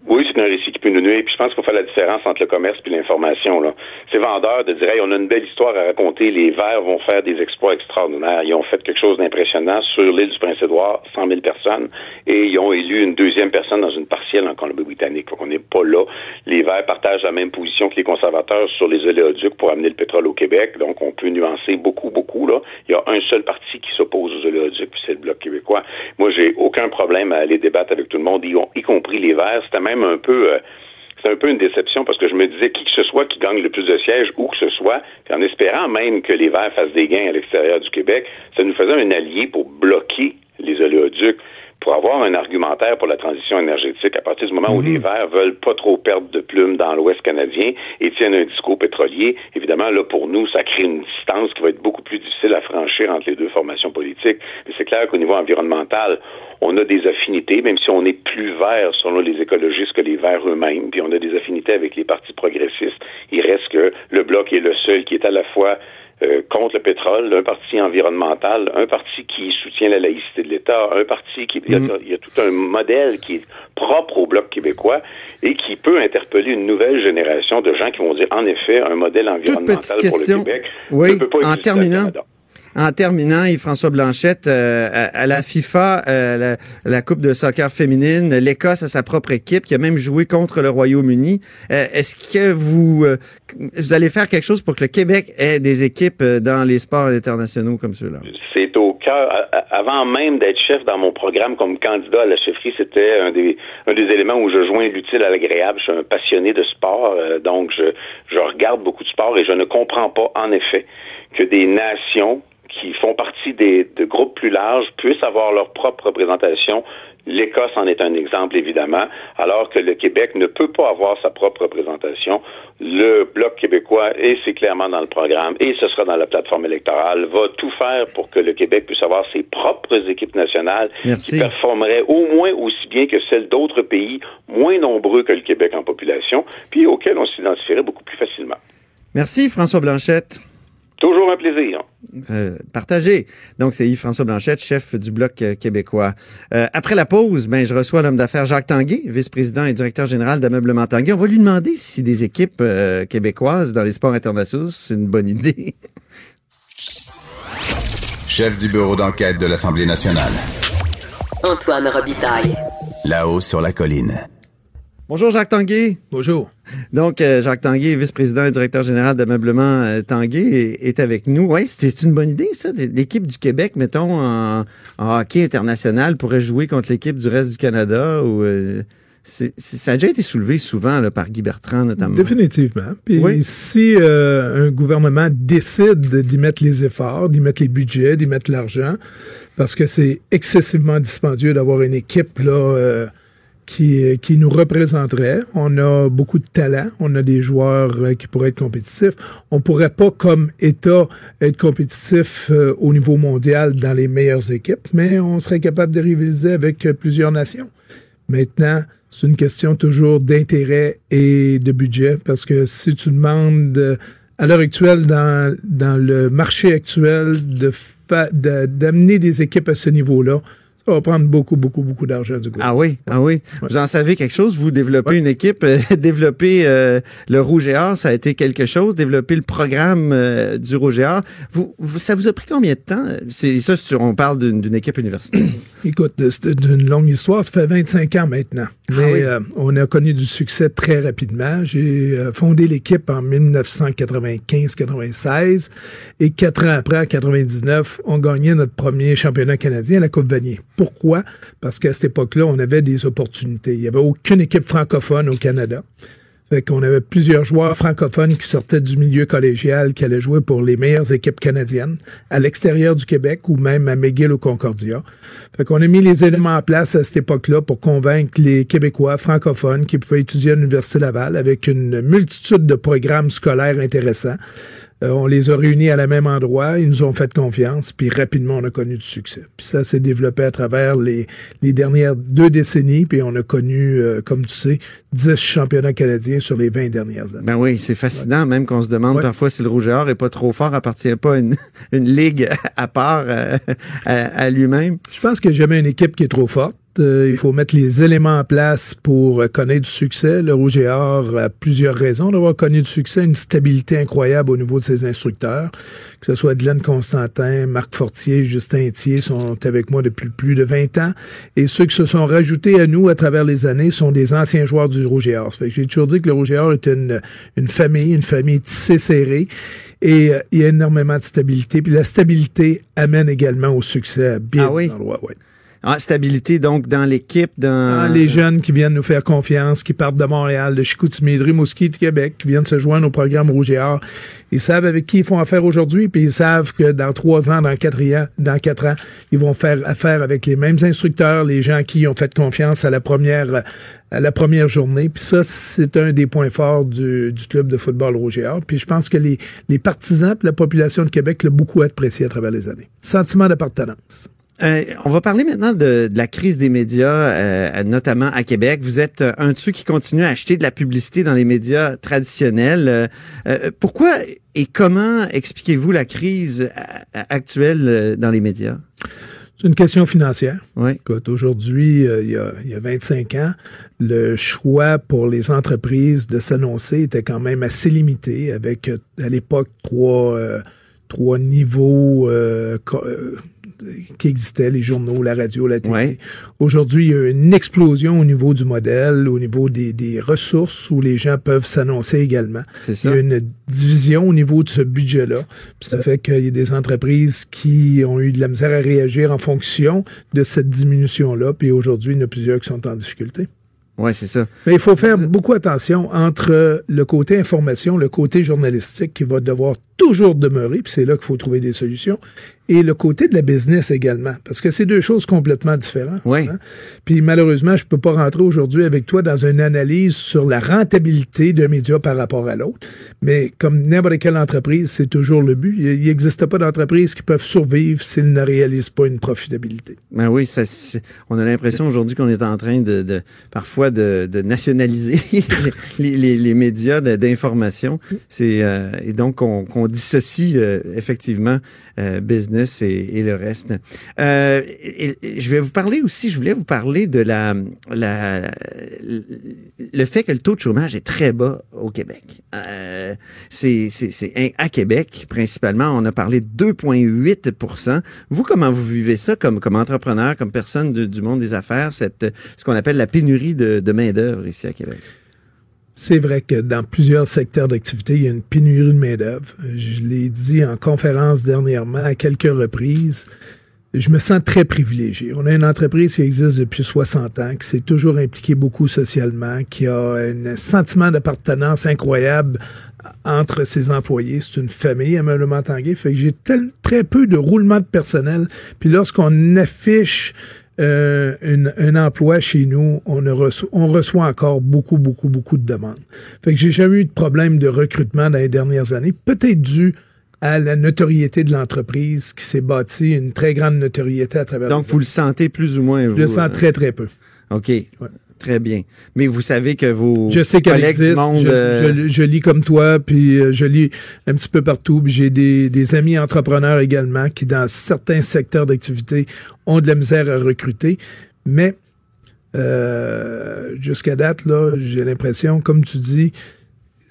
Oui, c'est un récit peut nous nuire. Puis je pense qu'il faut faire la différence entre le commerce et l'information. Là. C'est vendeur de dire hey, on a une belle histoire à raconter. Les Verts vont faire des exploits extraordinaires. Ils ont fait quelque chose d'impressionnant sur l'île du Prince-Édouard, 100 000 personnes, et ils ont élu une deuxième personne dans une partielle en Colombie-Britannique. On n'est pas là. Les Verts partagent la même position que les conservateurs sur les oléoducs pour amener le pétrole au Québec. Donc on peut nuancer beaucoup, beaucoup. Là, il y a un seul parti qui s'oppose aux oléoducs, puis c'est le bloc québécois. Moi, j'ai aucun problème à aller débattre avec tout le monde, y, compris les Verts. C'était même un peu euh, c'est un peu une déception parce que je me disais qui que ce soit qui gagne le plus de sièges, où que ce soit, en espérant même que les Verts fassent des gains à l'extérieur du Québec, ça nous faisait un allié pour bloquer les oléoducs pour avoir un argumentaire pour la transition énergétique à partir du moment où mhm. les Verts veulent pas trop perdre de plumes dans l'Ouest canadien et tiennent un discours pétrolier, évidemment, là, pour nous, ça crée une distance qui va être beaucoup plus difficile à franchir entre les deux formations politiques. Mais c'est clair qu'au niveau environnemental, on a des affinités, même si on est plus vert selon les écologistes que les verts eux-mêmes, puis on a des affinités avec les partis progressistes. Il reste que le Bloc est le seul qui est à la fois euh, contre le pétrole, un parti environnemental, un parti qui soutient la laïcité de l'État, un parti qui... Il y, a, mm. tout un modèle qui est propre au Bloc québécois et qui peut interpeller une nouvelle génération de gens qui vont dire, en effet, un modèle environnemental pour le Québec oui, ne peut pas en terminant. En terminant, Yves-François Blanchette, euh, à, la FIFA, euh, la, Coupe de soccer féminine, l'Écosse a sa propre équipe qui a même joué contre le Royaume-Uni. Euh, est-ce que vous, vous allez faire quelque chose pour que le Québec ait des équipes dans les sports internationaux comme ceux-là? C'est au cœur. Avant même d'être chef dans mon programme comme candidat à la chefferie, c'était un des, un des éléments où je joins l'utile à l'agréable. Je suis un passionné de sport, euh, donc je, je regarde beaucoup de sport et je ne comprends pas, en effet, que des nations qui font partie des, de groupes plus larges puissent avoir leur propre représentation L'Écosse en est un exemple, évidemment, alors que le Québec ne peut pas avoir sa propre représentation. Le Bloc québécois, et c'est clairement dans le programme, et ce sera dans la plateforme électorale, va tout faire pour que le Québec puisse avoir ses propres équipes nationales qui performeraient au moins aussi bien que celles d'autres pays moins nombreux que le Québec en population, puis auxquels on s'identifierait beaucoup plus facilement. Merci, François Blanchette. Toujours un plaisir. Euh, partagé. Donc, c'est Yves-François Blanchette, chef du Bloc euh, québécois. Euh, après la pause, ben, je reçois l'homme d'affaires Jacques Tanguay, vice-président et directeur général d'Ameublement Tanguay. On va lui demander si des équipes québécoises dans les sports internationaux, c'est une bonne idée. Chef du bureau d'enquête de l'Assemblée nationale. Antoine Robitaille. Là-haut sur la colline. Bonjour Jacques Tanguay. Bonjour. Donc, euh, Jacques Tanguay, vice-président et directeur général d'ameublement euh, Tanguay, est, avec nous. Oui, c'est une bonne idée, ça. L'équipe du Québec, mettons, en, hockey international, pourrait jouer contre l'équipe du reste du Canada ou... Euh, ça a déjà été soulevé souvent par Guy Bertrand, notamment. Définitivement. Puis si un gouvernement décide d'y mettre les efforts, d'y mettre les budgets, d'y mettre l'argent, parce que c'est excessivement dispendieux d'avoir une équipe là qui, qui nous représenterait. On a beaucoup de talent. On a des joueurs euh, qui pourraient être compétitifs. On pourrait pas, comme État, être compétitif euh, au niveau mondial dans les meilleures équipes, mais on serait capable de rivaliser avec euh, plusieurs nations. Maintenant, c'est une question toujours d'intérêt et de budget, parce que si tu demandes à l'heure actuelle, dans, dans le marché actuel, de d'amener des équipes à ce niveau-là, ça va prendre beaucoup, beaucoup, beaucoup d'argent du gouvernement. Ah oui, ah oui. Vous en savez quelque chose? Vous développez une équipe, euh, développer euh, le Rouge et Or, ça a été quelque chose. Développer le programme euh, du Rouge et Or, vous, ça vous a pris combien de temps? C'est ça, on parle d'une équipe universitaire. Écoute, c'est d'une longue histoire. Ça fait 25 ans maintenant. Ah Mais on a connu du succès très rapidement. J'ai fondé l'équipe en 1995-96 et quatre ans après, en 99, on gagnait notre premier championnat canadien la Coupe Vanier. Pourquoi? Parce qu'à cette époque-là, on avait des opportunités. Il n'y avait aucune équipe francophone au Canada. Fait qu'on avait plusieurs joueurs francophones qui sortaient du milieu collégial, qui allaient jouer pour les meilleures équipes canadiennes, à l'extérieur du Québec ou même à McGill ou Concordia. Fait qu'on a mis les éléments en place à cette époque-là pour convaincre les Québécois francophones qui pouvaient étudier à l'Université Laval avec une multitude de programmes scolaires intéressants. Euh, on les a réunis à la même endroit, ils nous ont fait confiance, puis rapidement, on a connu du succès. Puis ça s'est développé à travers les, les dernières deux décennies, puis on a connu, euh, comme tu sais, dix championnats canadiens sur les 20 dernières années. Ben oui, c'est fascinant, même qu'on se demande parfois si le Rouge et Or est pas trop fort, appartient pas à une, une ligue à part euh, à, à lui-même. Je pense a jamais une équipe qui est trop forte. Euh, il faut mettre les éléments en place pour connaître du succès. Le Rouge et Or a plusieurs raisons d'avoir connu du succès, une stabilité incroyable au niveau de ses instructeurs, que ce soit Glenn Constantin, Marc Fortier, Justin Thier sont avec moi depuis plus de 20 ans. Et ceux qui se sont rajoutés à nous à travers les années sont des anciens joueurs du Rouge et Or. J'ai toujours dit que le Rouge et Or est une, une famille, une famille tissée serrée. Et euh, il y a énormément de stabilité. Puis la stabilité amène également au succès à bien ah oui? Ah, stabilité donc dans l'équipe, dans les jeunes qui viennent nous faire confiance, qui partent de Montréal, de Chicoutimi, de Rimouski, de Québec, qui viennent se joindre au programme Rouge et Or. Ils savent avec qui ils font affaire aujourd'hui, puis ils savent que dans trois ans, dans quatre ans, dans quatre ans, ils vont faire affaire avec les mêmes instructeurs, les gens qui ont fait confiance à la première à la première journée. Puis ça, c'est un des points forts du, club de football Rouge et Or. Puis je pense que les, partisans la population de Québec l'ont beaucoup apprécié à travers les années. Sentiment d'appartenance. Euh, on va parler maintenant de, la crise des médias, euh, notamment à Québec. Vous êtes euh, un de ceux qui continue à acheter de la publicité dans les médias traditionnels. pourquoi et comment expliquez-vous la crise actuelle dans les médias? C'est une question financière. Oui. Aujourd'hui, il, y a, il y a 25 ans, le choix pour les entreprises de s'annoncer était quand même assez limité, avec à l'époque trois, trois niveaux qui existaient, les journaux, la radio, la télé. Ouais. Aujourd'hui, il y a une explosion au niveau du modèle, au niveau des, des ressources où les gens peuvent s'annoncer également. C'est Il y ça. a une division au niveau de ce budget-là. Puis ça fait qu'il y a des entreprises qui ont eu de la misère à réagir en fonction de cette diminution-là. Puis aujourd'hui, il y en a plusieurs qui sont en difficulté. Ouais, c'est ça. Mais il faut faire beaucoup attention entre le côté information, le côté journalistique qui va devoir toujours demeurer, puis c'est là qu'il faut trouver des solutions, et le côté de la business également, parce que c'est deux choses complètement différentes. Oui. hein. Puis malheureusement, je peux pas rentrer aujourd'hui avec toi dans une analyse sur la rentabilité d'un média par rapport à l'autre, mais comme n'importe quelle entreprise, c'est toujours le but. Il n'existe pas d'entreprises qui peuvent survivre s'ils ne réalisent pas une profitabilité. Ben oui, ça, on a l'impression aujourd'hui qu'on est en train de, de- parfois de, de nationaliser les, les- les médias d'information. C'est euh, et donc qu'on qu'on dissocie euh, effectivement euh, business et, le reste. Euh, je vais vous parler aussi. Je voulais vous parler de la, le fait que le taux de chômage est très bas au Québec. Euh, c'est à Québec principalement. On a parlé de 2,8 Vous, comment vous vivez ça comme, comme entrepreneur, comme personne du monde des affaires, cette, ce qu'on appelle la pénurie de, de main-d'œuvre ici à Québec? C'est vrai que dans plusieurs secteurs d'activité, il y a une pénurie de main-d'œuvre. Je l'ai dit en conférence dernièrement à quelques reprises. Je me sens très privilégié. On a une entreprise qui existe depuis 60 ans, qui s'est toujours impliquée beaucoup socialement, qui a un sentiment d'appartenance incroyable entre ses employés. C'est une famille à Meulement-Tanguay. Fait que j'ai très peu de roulement de personnel. Puis lorsqu'on affiche euh, une- un emploi chez nous, on, reçoit, on reçoit encore beaucoup, beaucoup, beaucoup de demandes. Fait que j'ai jamais eu de problème de recrutement dans les dernières années, peut-être dû à la notoriété de l'entreprise qui s'est bâtie une très grande notoriété à travers Donc, vous le sentez plus ou moins, vous? Je le sens euh, très, très peu. OK. Très bien. Mais vous savez que vos Je sais qu'elle collègues existe. du monde... je, euh, je- je lis comme toi, puis euh, je lis un petit peu partout. J'ai des, des amis entrepreneurs également qui, dans certains secteurs d'activité, ont de la misère à recruter. Mais euh, jusqu'à date, là, j'ai l'impression, comme tu dis,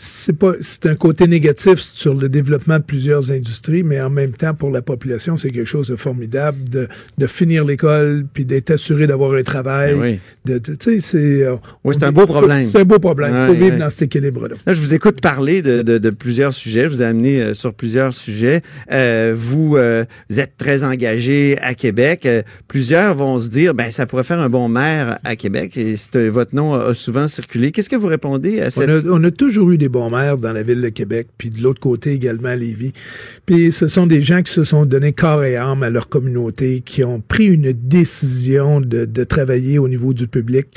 c'est pas c'est un côté négatif sur le développement de plusieurs industries, mais en même temps pour la population, c'est quelque chose de formidable de, de finir l'école puis d'être assuré d'avoir un travail. Ben oui. De, de- tu sais, c'est euh, Oui, c'est on un beau problème. C'est un beau problème. Il faut vivre dans cet équilibre-là. Là, je vous écoute parler de, de- de plusieurs sujets. Je vous ai amené euh, sur plusieurs sujets. Euh, vous, euh, vous êtes très engagé à Québec. Euh, plusieurs vont se dire, ben, ça pourrait faire un bon maire à Québec. Et euh, votre nom a, a souvent circulé. Qu'est-ce que vous répondez à On cette... a, on a toujours eu des bons dans la ville de Québec, puis de l'autre côté également à Lévis. Puis ce sont des gens qui se sont donnés corps et âme à leur communauté, qui ont pris une décision de travailler au niveau du public.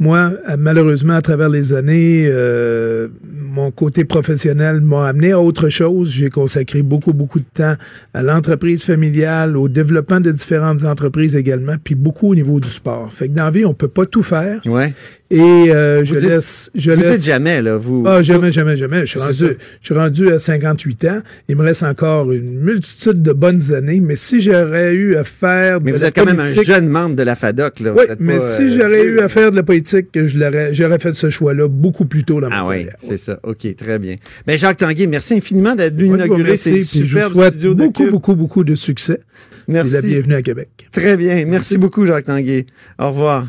Moi, malheureusement, à travers les années, euh, mon côté professionnel m'a amené à autre chose. J'ai consacré beaucoup, beaucoup de temps à l'entreprise familiale, au développement de différentes entreprises également, puis beaucoup au niveau du sport. Fait que dans la vie, on peut pas tout faire. Ouais. Et euh, je dites- laisse, je vous laisse. dites jamais, là. Vous, Ah, jamais, jamais, jamais. Je suis, rendu, ça. je suis rendu à 58 ans. Il me reste encore une multitude de bonnes années, mais si j'aurais eu à faire mais de vous la êtes quand même un jeune membre de la FADOC, là. Vous Oui, mais pas, si euh, j'aurais eu à faire de la politique, je l'aurais, j'aurais fait ce choix-là beaucoup plus tôt dans ma Ah oui, carrière. c'est ça. OK, très bien. Ben, Jacques Tanguay, merci infiniment d'être venu inaugurer ces superbes souhaite studios de beaucoup, Cube. beaucoup, beaucoup de succès. Merci. Et la bienvenue à Québec. Très bien. Merci beaucoup, Jacques Tanguay. Au revoir.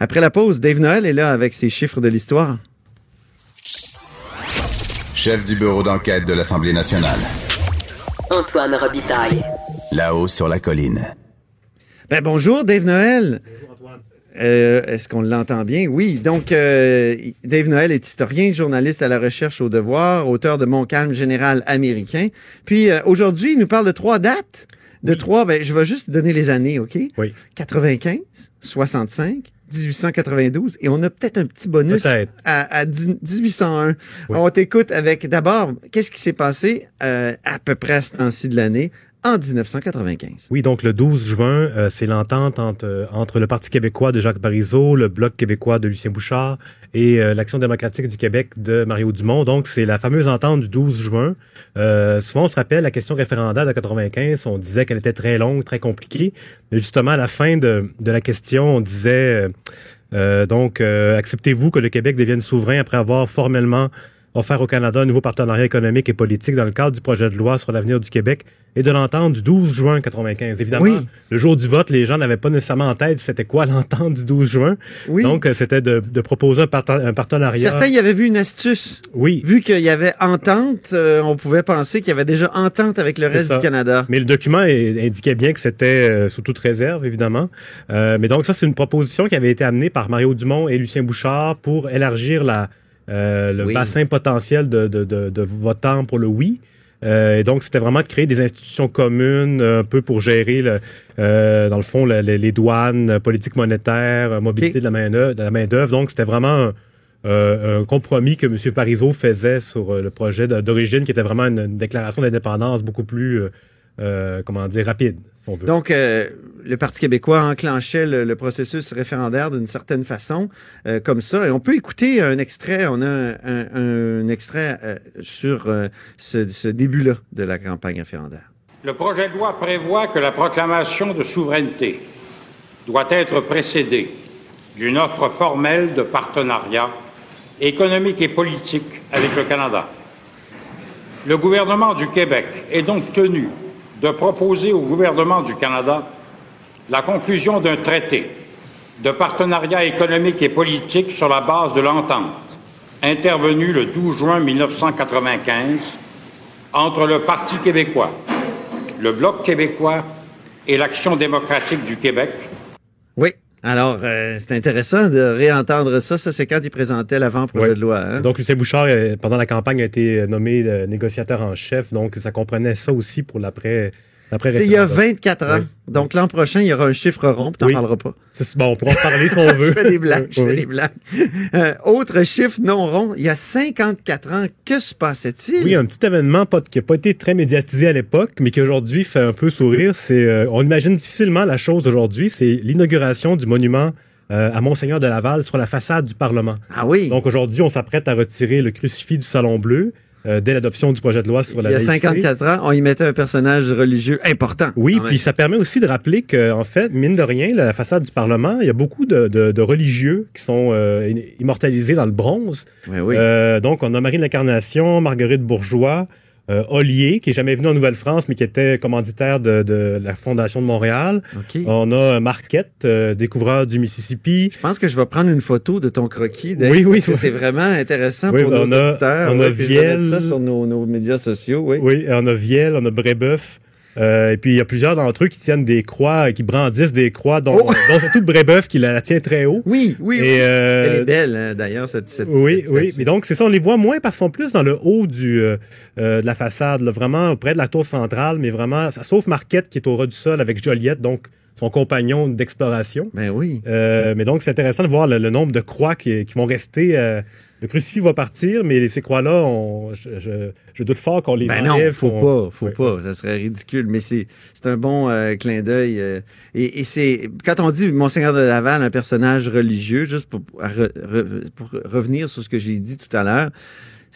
Après la pause, Dave Noël est là avec ses chiffres de l'histoire. Chef du bureau d'enquête de l'Assemblée nationale. Antoine Robitaille. Là-haut sur la colline. Ben, bonjour, Dave Noël. Euh, Est-ce qu'on l'entend bien? Oui. Donc, euh, Dave Noël est historien, journaliste à la recherche au devoir, auteur de Mon calme général américain. Puis, euh, aujourd'hui, il nous parle de trois dates. De trois, ben, je vais juste donner les années, OK? Oui. 95, 65, 1892. Et on a peut-être un petit bonus Peut-être. à, à 10 1801. Oui. On t'écoute avec, d'abord, qu'est-ce qui s'est passé euh, à peu près à ce temps-ci de l'année? En 1995? Oui, donc le 12 juin, euh, c'est l'entente entre, euh, entre le Parti québécois de Jacques Parizeau, le Bloc québécois de Lucien Bouchard et euh, l'Action démocratique du Québec de Mario Dumont. Donc, c'est la fameuse entente du 12 juin. Souvent, on se rappelle la question référendaire de 95. On disait qu'elle était très longue, très compliquée. Mais justement, à la fin de, de la question, on disait... donc, acceptez-vous que le Québec devienne souverain après avoir formellement offert au Canada un nouveau partenariat économique et politique dans le cadre du projet de loi sur l'avenir du Québec? Et de l'entente du 12 juin 95. Évidemment, Oui. le jour du vote, les gens n'avaient pas nécessairement en tête c'était quoi l'entente du 12 juin. Oui. Donc, euh, c'était de, de proposer un, partenariat. Certains y avaient vu une astuce. Oui. Vu qu'il y avait entente, euh, on pouvait penser qu'il y avait déjà entente avec le reste ça. du Canada. Mais le document indiquait bien que c'était euh, sous toute réserve, évidemment. Euh, mais donc ça, c'est une proposition qui avait été amenée par Mario Dumont et Lucien Bouchard pour élargir la, le Oui. bassin potentiel de, de, de, de votants pour le oui. Euh, et donc, c'était vraiment de créer des institutions communes euh, un peu pour gérer, le, euh, dans le fond, le- le- les douanes, euh, politique monétaire, mobilité de la main-d'œuvre. Donc, c'était vraiment un, euh, un compromis que M. Parizeau faisait sur le projet d'origine, qui était vraiment une, une déclaration d'indépendance beaucoup plus, comment dire, rapide, on veut. Donc, euh, le Parti québécois enclenchait le, le processus référendaire d'une certaine façon, euh, comme ça. Et on peut écouter un extrait, on a un, un- un extrait euh, sur euh, ce, ce début-là de la campagne référendaire. Le projet de loi prévoit que la proclamation de souveraineté doit être précédée d'une offre formelle de partenariat économique et politique avec le Canada. Le gouvernement du Québec est donc tenu de proposer au gouvernement du Canada la conclusion d'un traité de partenariat économique et politique sur la base de l'entente intervenue le 12 juin 1995 entre le Parti québécois, le Bloc québécois et l'Action démocratique du Québec. Oui. Alors, euh, c'est intéressant de réentendre ça. Ça, c'est quand il présentait l'avant-projet Ouais. de loi. hein? Donc, Lucien Bouchard, euh, pendant la campagne, a été euh, nommé négociateur en chef. Donc, ça comprenait ça aussi pour l'après. C'est il y a référendum. 24 ans. Oui. Donc, l'an prochain, il y aura un chiffre rond, puis t'en Oui. parleras pas. C'est- Bon, on pourra en parler si on veut. je fais des blagues, je Oui. fais des blagues. Euh, autre chiffre non rond, il y a 54 ans, que se passait-il? Oui, un petit événement pas, qui n'a pas été très médiatisé à l'époque, mais qui aujourd'hui fait un peu sourire. C'est, euh, on imagine difficilement la chose aujourd'hui. C'est l'inauguration du monument euh, à Monseigneur de Laval sur la façade du Parlement. Ah oui, Donc aujourd'hui, on s'apprête à retirer le crucifix du Salon Bleu euh, dès l'adoption du projet de loi sur il la y a laïcité. 54 ans, on y mettait un personnage religieux important. Oui, même. puis ça permet aussi de rappeler que, en fait, mine de rien, la façade du Parlement, il y a beaucoup de, de- de religieux qui sont euh, immortalisés dans le bronze. Oui, oui. Euh, donc, on a Marie de l'Incarnation, Marguerite Bourgeois, euh, Ollier, qui est jamais venu en Nouvelle-France, mais qui était commanditaire de, de la Fondation de Montréal. OK. On a euh, Marquette, euh, découvreur du Mississippi. Je pense que je vais prendre une photo de ton croquis, Dave, Oui, oui, parce que oui. c'est vraiment intéressant Oui, pour on nos a- auditeurs. on ouais, ça sur nos, nos médias sociaux, oui. Oui, on a Vielle, on a Brébeuf. Euh, et puis, il y a plusieurs d'entre eux qui tiennent des croix, qui brandissent des croix, dont, Oh! dont surtout Brébeuf, qui la, tient très haut. Oui, oui, oui. Et, euh, Elle est belle, hein, d'ailleurs, cette, cette Oui, cette oui. Mais donc, c'est ça, on les voit moins parce qu'ils sont plus dans le haut du, euh, euh, de la façade, là, vraiment près de la tour centrale, mais vraiment, sauf Marquette qui est au ras du sol avec Joliette, donc son compagnon d'exploration. Ben oui. Euh, mais donc, c'est intéressant de voir le, le nombre de croix qui, qui vont rester. Le crucifix va partir, mais ces croix-là, on- je, je, je doute fort qu'on les Ben non, enlève. faut qu'on- pas, faut Oui. pas. Ça serait ridicule, mais c'est c'est un bon euh, clin d'œil. euh, et et c'est quand on dit Monseigneur de Laval, un personnage religieux, juste pour revenir sur ce que j'ai dit tout à l'heure,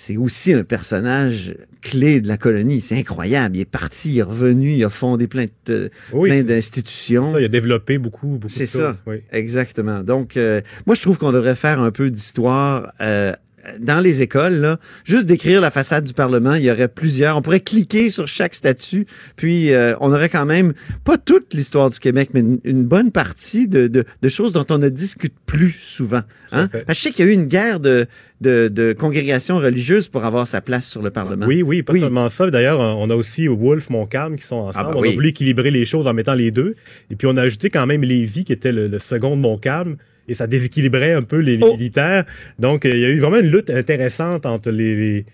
c'est aussi un personnage clé de la colonie. C'est incroyable. Il est parti, il est revenu, il a fondé plein de Oui, plein d'institutions. ça, il a développé beaucoup, beaucoup C'est de choses. ça. Oui. Exactement. Donc, euh, moi, je trouve qu'on devrait faire un peu d'histoire euh, dans les écoles. Là. Juste décrire la façade du Parlement, il y aurait plusieurs. On pourrait cliquer sur chaque statue, puis euh, on aurait quand même, pas toute l'histoire du Québec, mais une, une bonne partie de, de, de choses dont on ne discute plus souvent. Hein? je sais qu'il y a eu une guerre de, de, de congrégations religieuses pour avoir sa place sur le Parlement. Oui, oui, pas Oui. seulement ça. D'ailleurs, on a aussi Wolf, Montcalm qui sont ensemble. Ah, bah on oui. a voulu équilibrer les choses en mettant les deux. Et puis, on a ajouté quand même Lévis, qui était le, le second de Montcalm. Et ça déséquilibrait un peu les, les Oh. militaires. Donc, euh, il y a eu vraiment une lutte intéressante entre les...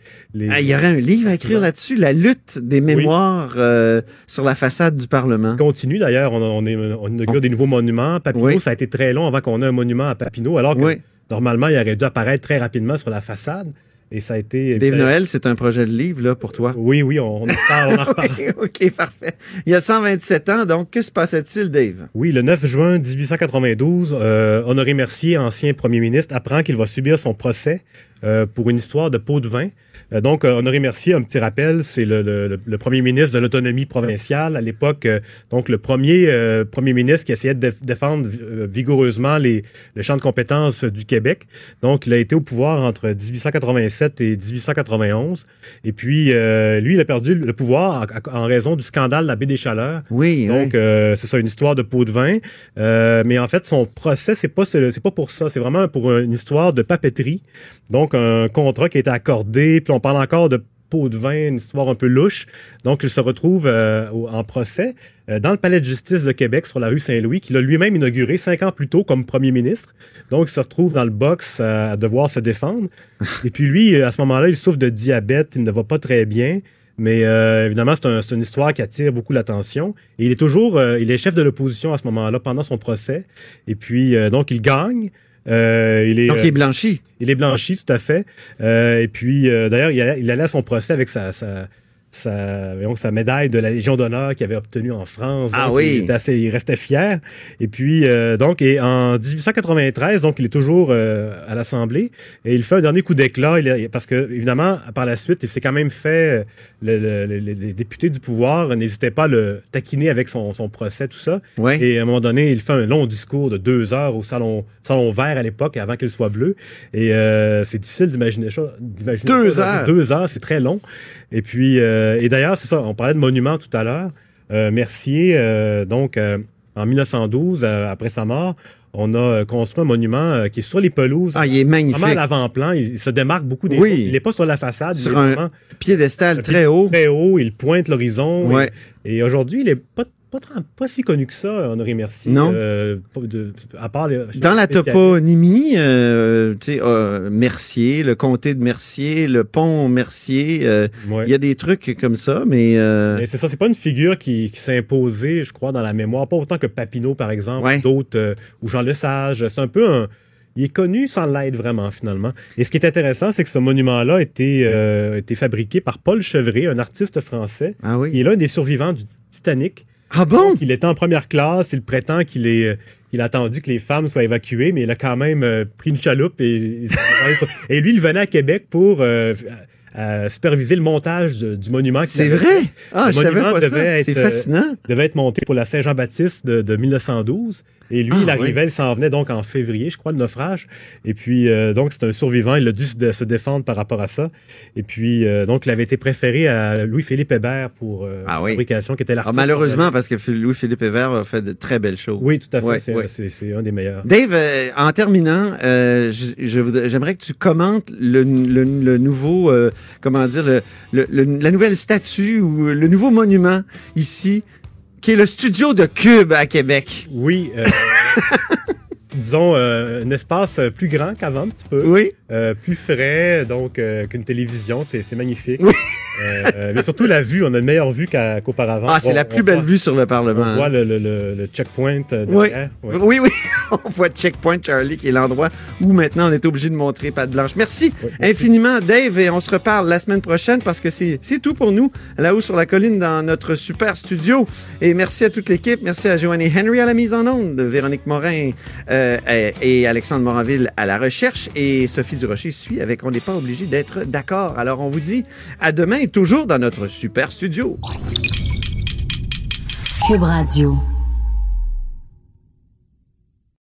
Ah, il y aurait un livre à écrire là-dessus, la lutte des mémoires euh, sur la façade du Parlement. continue d'ailleurs, on, on, est, on inaugure des nouveaux monuments. Papineau, Oui. ça a été très long avant qu'on ait un monument à Papineau, alors que Oui. normalement, il aurait dû apparaître très rapidement sur la façade. Et ça a été... Dave Noël, c'est un projet de livre là pour toi. Oui, oui, on, on en reparle, on en reparle. Oui, OK, parfait. Il y a 127 ans, donc que se passait-il, Dave? Oui, le 9 juin 1892, euh, Honoré Mercier, ancien premier ministre, apprend qu'il va subir son procès euh, pour une histoire de pot de vin. Euh, donc, euh, Honoré Mercier, un petit rappel, c'est le, le- le premier ministre de l'autonomie provinciale à l'époque. euh, donc, le premier euh, premier ministre qui essayait de déf- défendre vigoureusement les, le champ de compétences du Québec. Donc, il a été au pouvoir entre 1887 et 1891. Et puis, euh, lui, il a perdu le pouvoir en, en raison du scandale de la baie des Chaleurs. Oui, Donc, euh, c'est ça, une histoire de pot de vin. Euh, mais en fait, son procès, c'est pas ce- c'est pas pour ça. C'est vraiment pour une histoire de papeterie. Donc, un contrat qui a été accordé. Puis on parle encore de pot de vin, une histoire un peu louche. Donc, il se retrouve euh, en procès euh, dans le palais de justice de Québec sur la rue Saint-Louis, qu'il a lui-même inauguré cinq ans plus tôt comme premier ministre. Donc, il se retrouve dans le box euh, à devoir se défendre. Et puis lui, à ce moment-là, il souffre de diabète, il ne va pas très bien. Mais évidemment, c'est un- c'est une histoire qui attire beaucoup l'attention. Et il est toujours, il est chef de l'opposition à ce moment-là pendant son procès. Et puis, donc, il gagne. Euh, il est, Donc, il est euh, blanchi. il est blanchi, tout à fait. Euh, et puis, euh, d'ailleurs, il allait, il allait à son procès avec sa, sa, sa, voyons, sa médaille de la Légion d'honneur qu'il avait obtenue en France. Ah Donc, oui. Il, assez- il restait fier. Et puis, euh, donc, et en 1893, donc, il est toujours euh, à l'Assemblée. Et il fait un dernier coup d'éclat. Il Parce que, évidemment, par la suite, il s'est quand même fait... le- le- le- les députés du pouvoir n'hésitaient pas à le taquiner avec son, son procès, tout ça. Ouais. Et à un moment donné, il fait un long discours de deux heures au salon, salon vert à l'époque, avant qu'il soit bleu. Et euh, c'est difficile d'imaginer ça. Deux ça. heures. Deux heures, c'est très long. Et puis, euh, et d'ailleurs, c'est ça, on parlait de monuments tout à l'heure. Euh, Mercier, euh, donc, euh, en 1912, euh, après sa mort, on a euh, construit un monument euh, qui est sur les pelouses. Ah, il est magnifique. Vraiment à l'avant-plan. Il, se démarque beaucoup des Oui. Il n'est pas sur la façade. Sur il est un vraiment piédestal très haut. Très haut. Il pointe l'horizon. Ouais. Et, et aujourd'hui, il est pas, pas, si connu que ça, Honoré Mercier. Non. Euh, de- à part les, Dans la toponymie, euh, tu sais, euh, Mercier, le comté de Mercier, le pont Mercier, il Ouais. y a des trucs comme ça, mais Mais c'est ça, c'est pas une figure qui, qui s'est imposée, je crois, dans la mémoire. Pas autant que Papineau, par exemple, Ouais. ou d'autres, ou Jean Lesage. C'est un peu un. Il est connu sans l'être vraiment, finalement. Et ce qui est intéressant, c'est que ce monument-là a été, euh, a été fabriqué par Paul Chevret, un artiste français, ah oui. qui est l'un des survivants du Titanic. Ah bon? Donc, il était en première classe, il prétend qu'il est. euh, Il a attendu que les femmes soient évacuées, mais il a quand même euh, pris une chaloupe et, et lui, il venait à Québec pour euh, superviser le montage de- du monument. C'est vrai? Ah, Le je savais pas devait ça. être, C'est euh, fascinant. devait être monté pour la Saint-Jean-Baptiste de, de 1912. Et lui, Ah, il arrivait, oui. il s'en venait donc en février, je crois, de naufrage. Et puis, euh, donc, c'est un survivant. Il a dû se, défendre par rapport à ça. Et puis, euh, donc, il avait été préféré à Louis-Philippe Hébert pour euh, Ah la fabrication, qui était Ah, l'artiste. malheureusement, parce que Louis-Philippe Hébert a fait de très belles choses. Oui, tout à fait. C'est, un des meilleurs. Dave, euh, en terminant, euh, j'aimerais que tu commentes le, le- le nouveau, euh, comment dire, le- la nouvelle statue ou le nouveau monument ici, qui est le studio de Cube à Québec. Oui. euh, disons, euh, un espace plus grand qu'avant, un petit peu. Oui. Euh, plus frais, donc, euh, qu'une télévision. C'est, c'est magnifique. Oui. Euh, mais surtout la vue. On a une meilleure vue qu'auparavant. Ah, c'est la plus belle voit- vue sur le Parlement. On voit le, le, le, le checkpoint euh, Oui. derrière. Ouais. Oui, oui. On voit Checkpoint Charlie, qui est l'endroit où maintenant on est obligé de montrer patte blanche. Merci Oui, merci. infiniment, Dave, et on se reparle la semaine prochaine parce que c'est c'est tout pour nous, là-haut sur la colline, dans notre super studio. Et merci à toute l'équipe. Merci à Joanne Henry à la mise en onde, Véronique Morin euh, et et Alexandre Moranville à la recherche. Et Sophie Durocher suit avec On n'est pas obligé d'être d'accord. Alors, on vous dit à demain, toujours dans notre super studio. Cube Radio.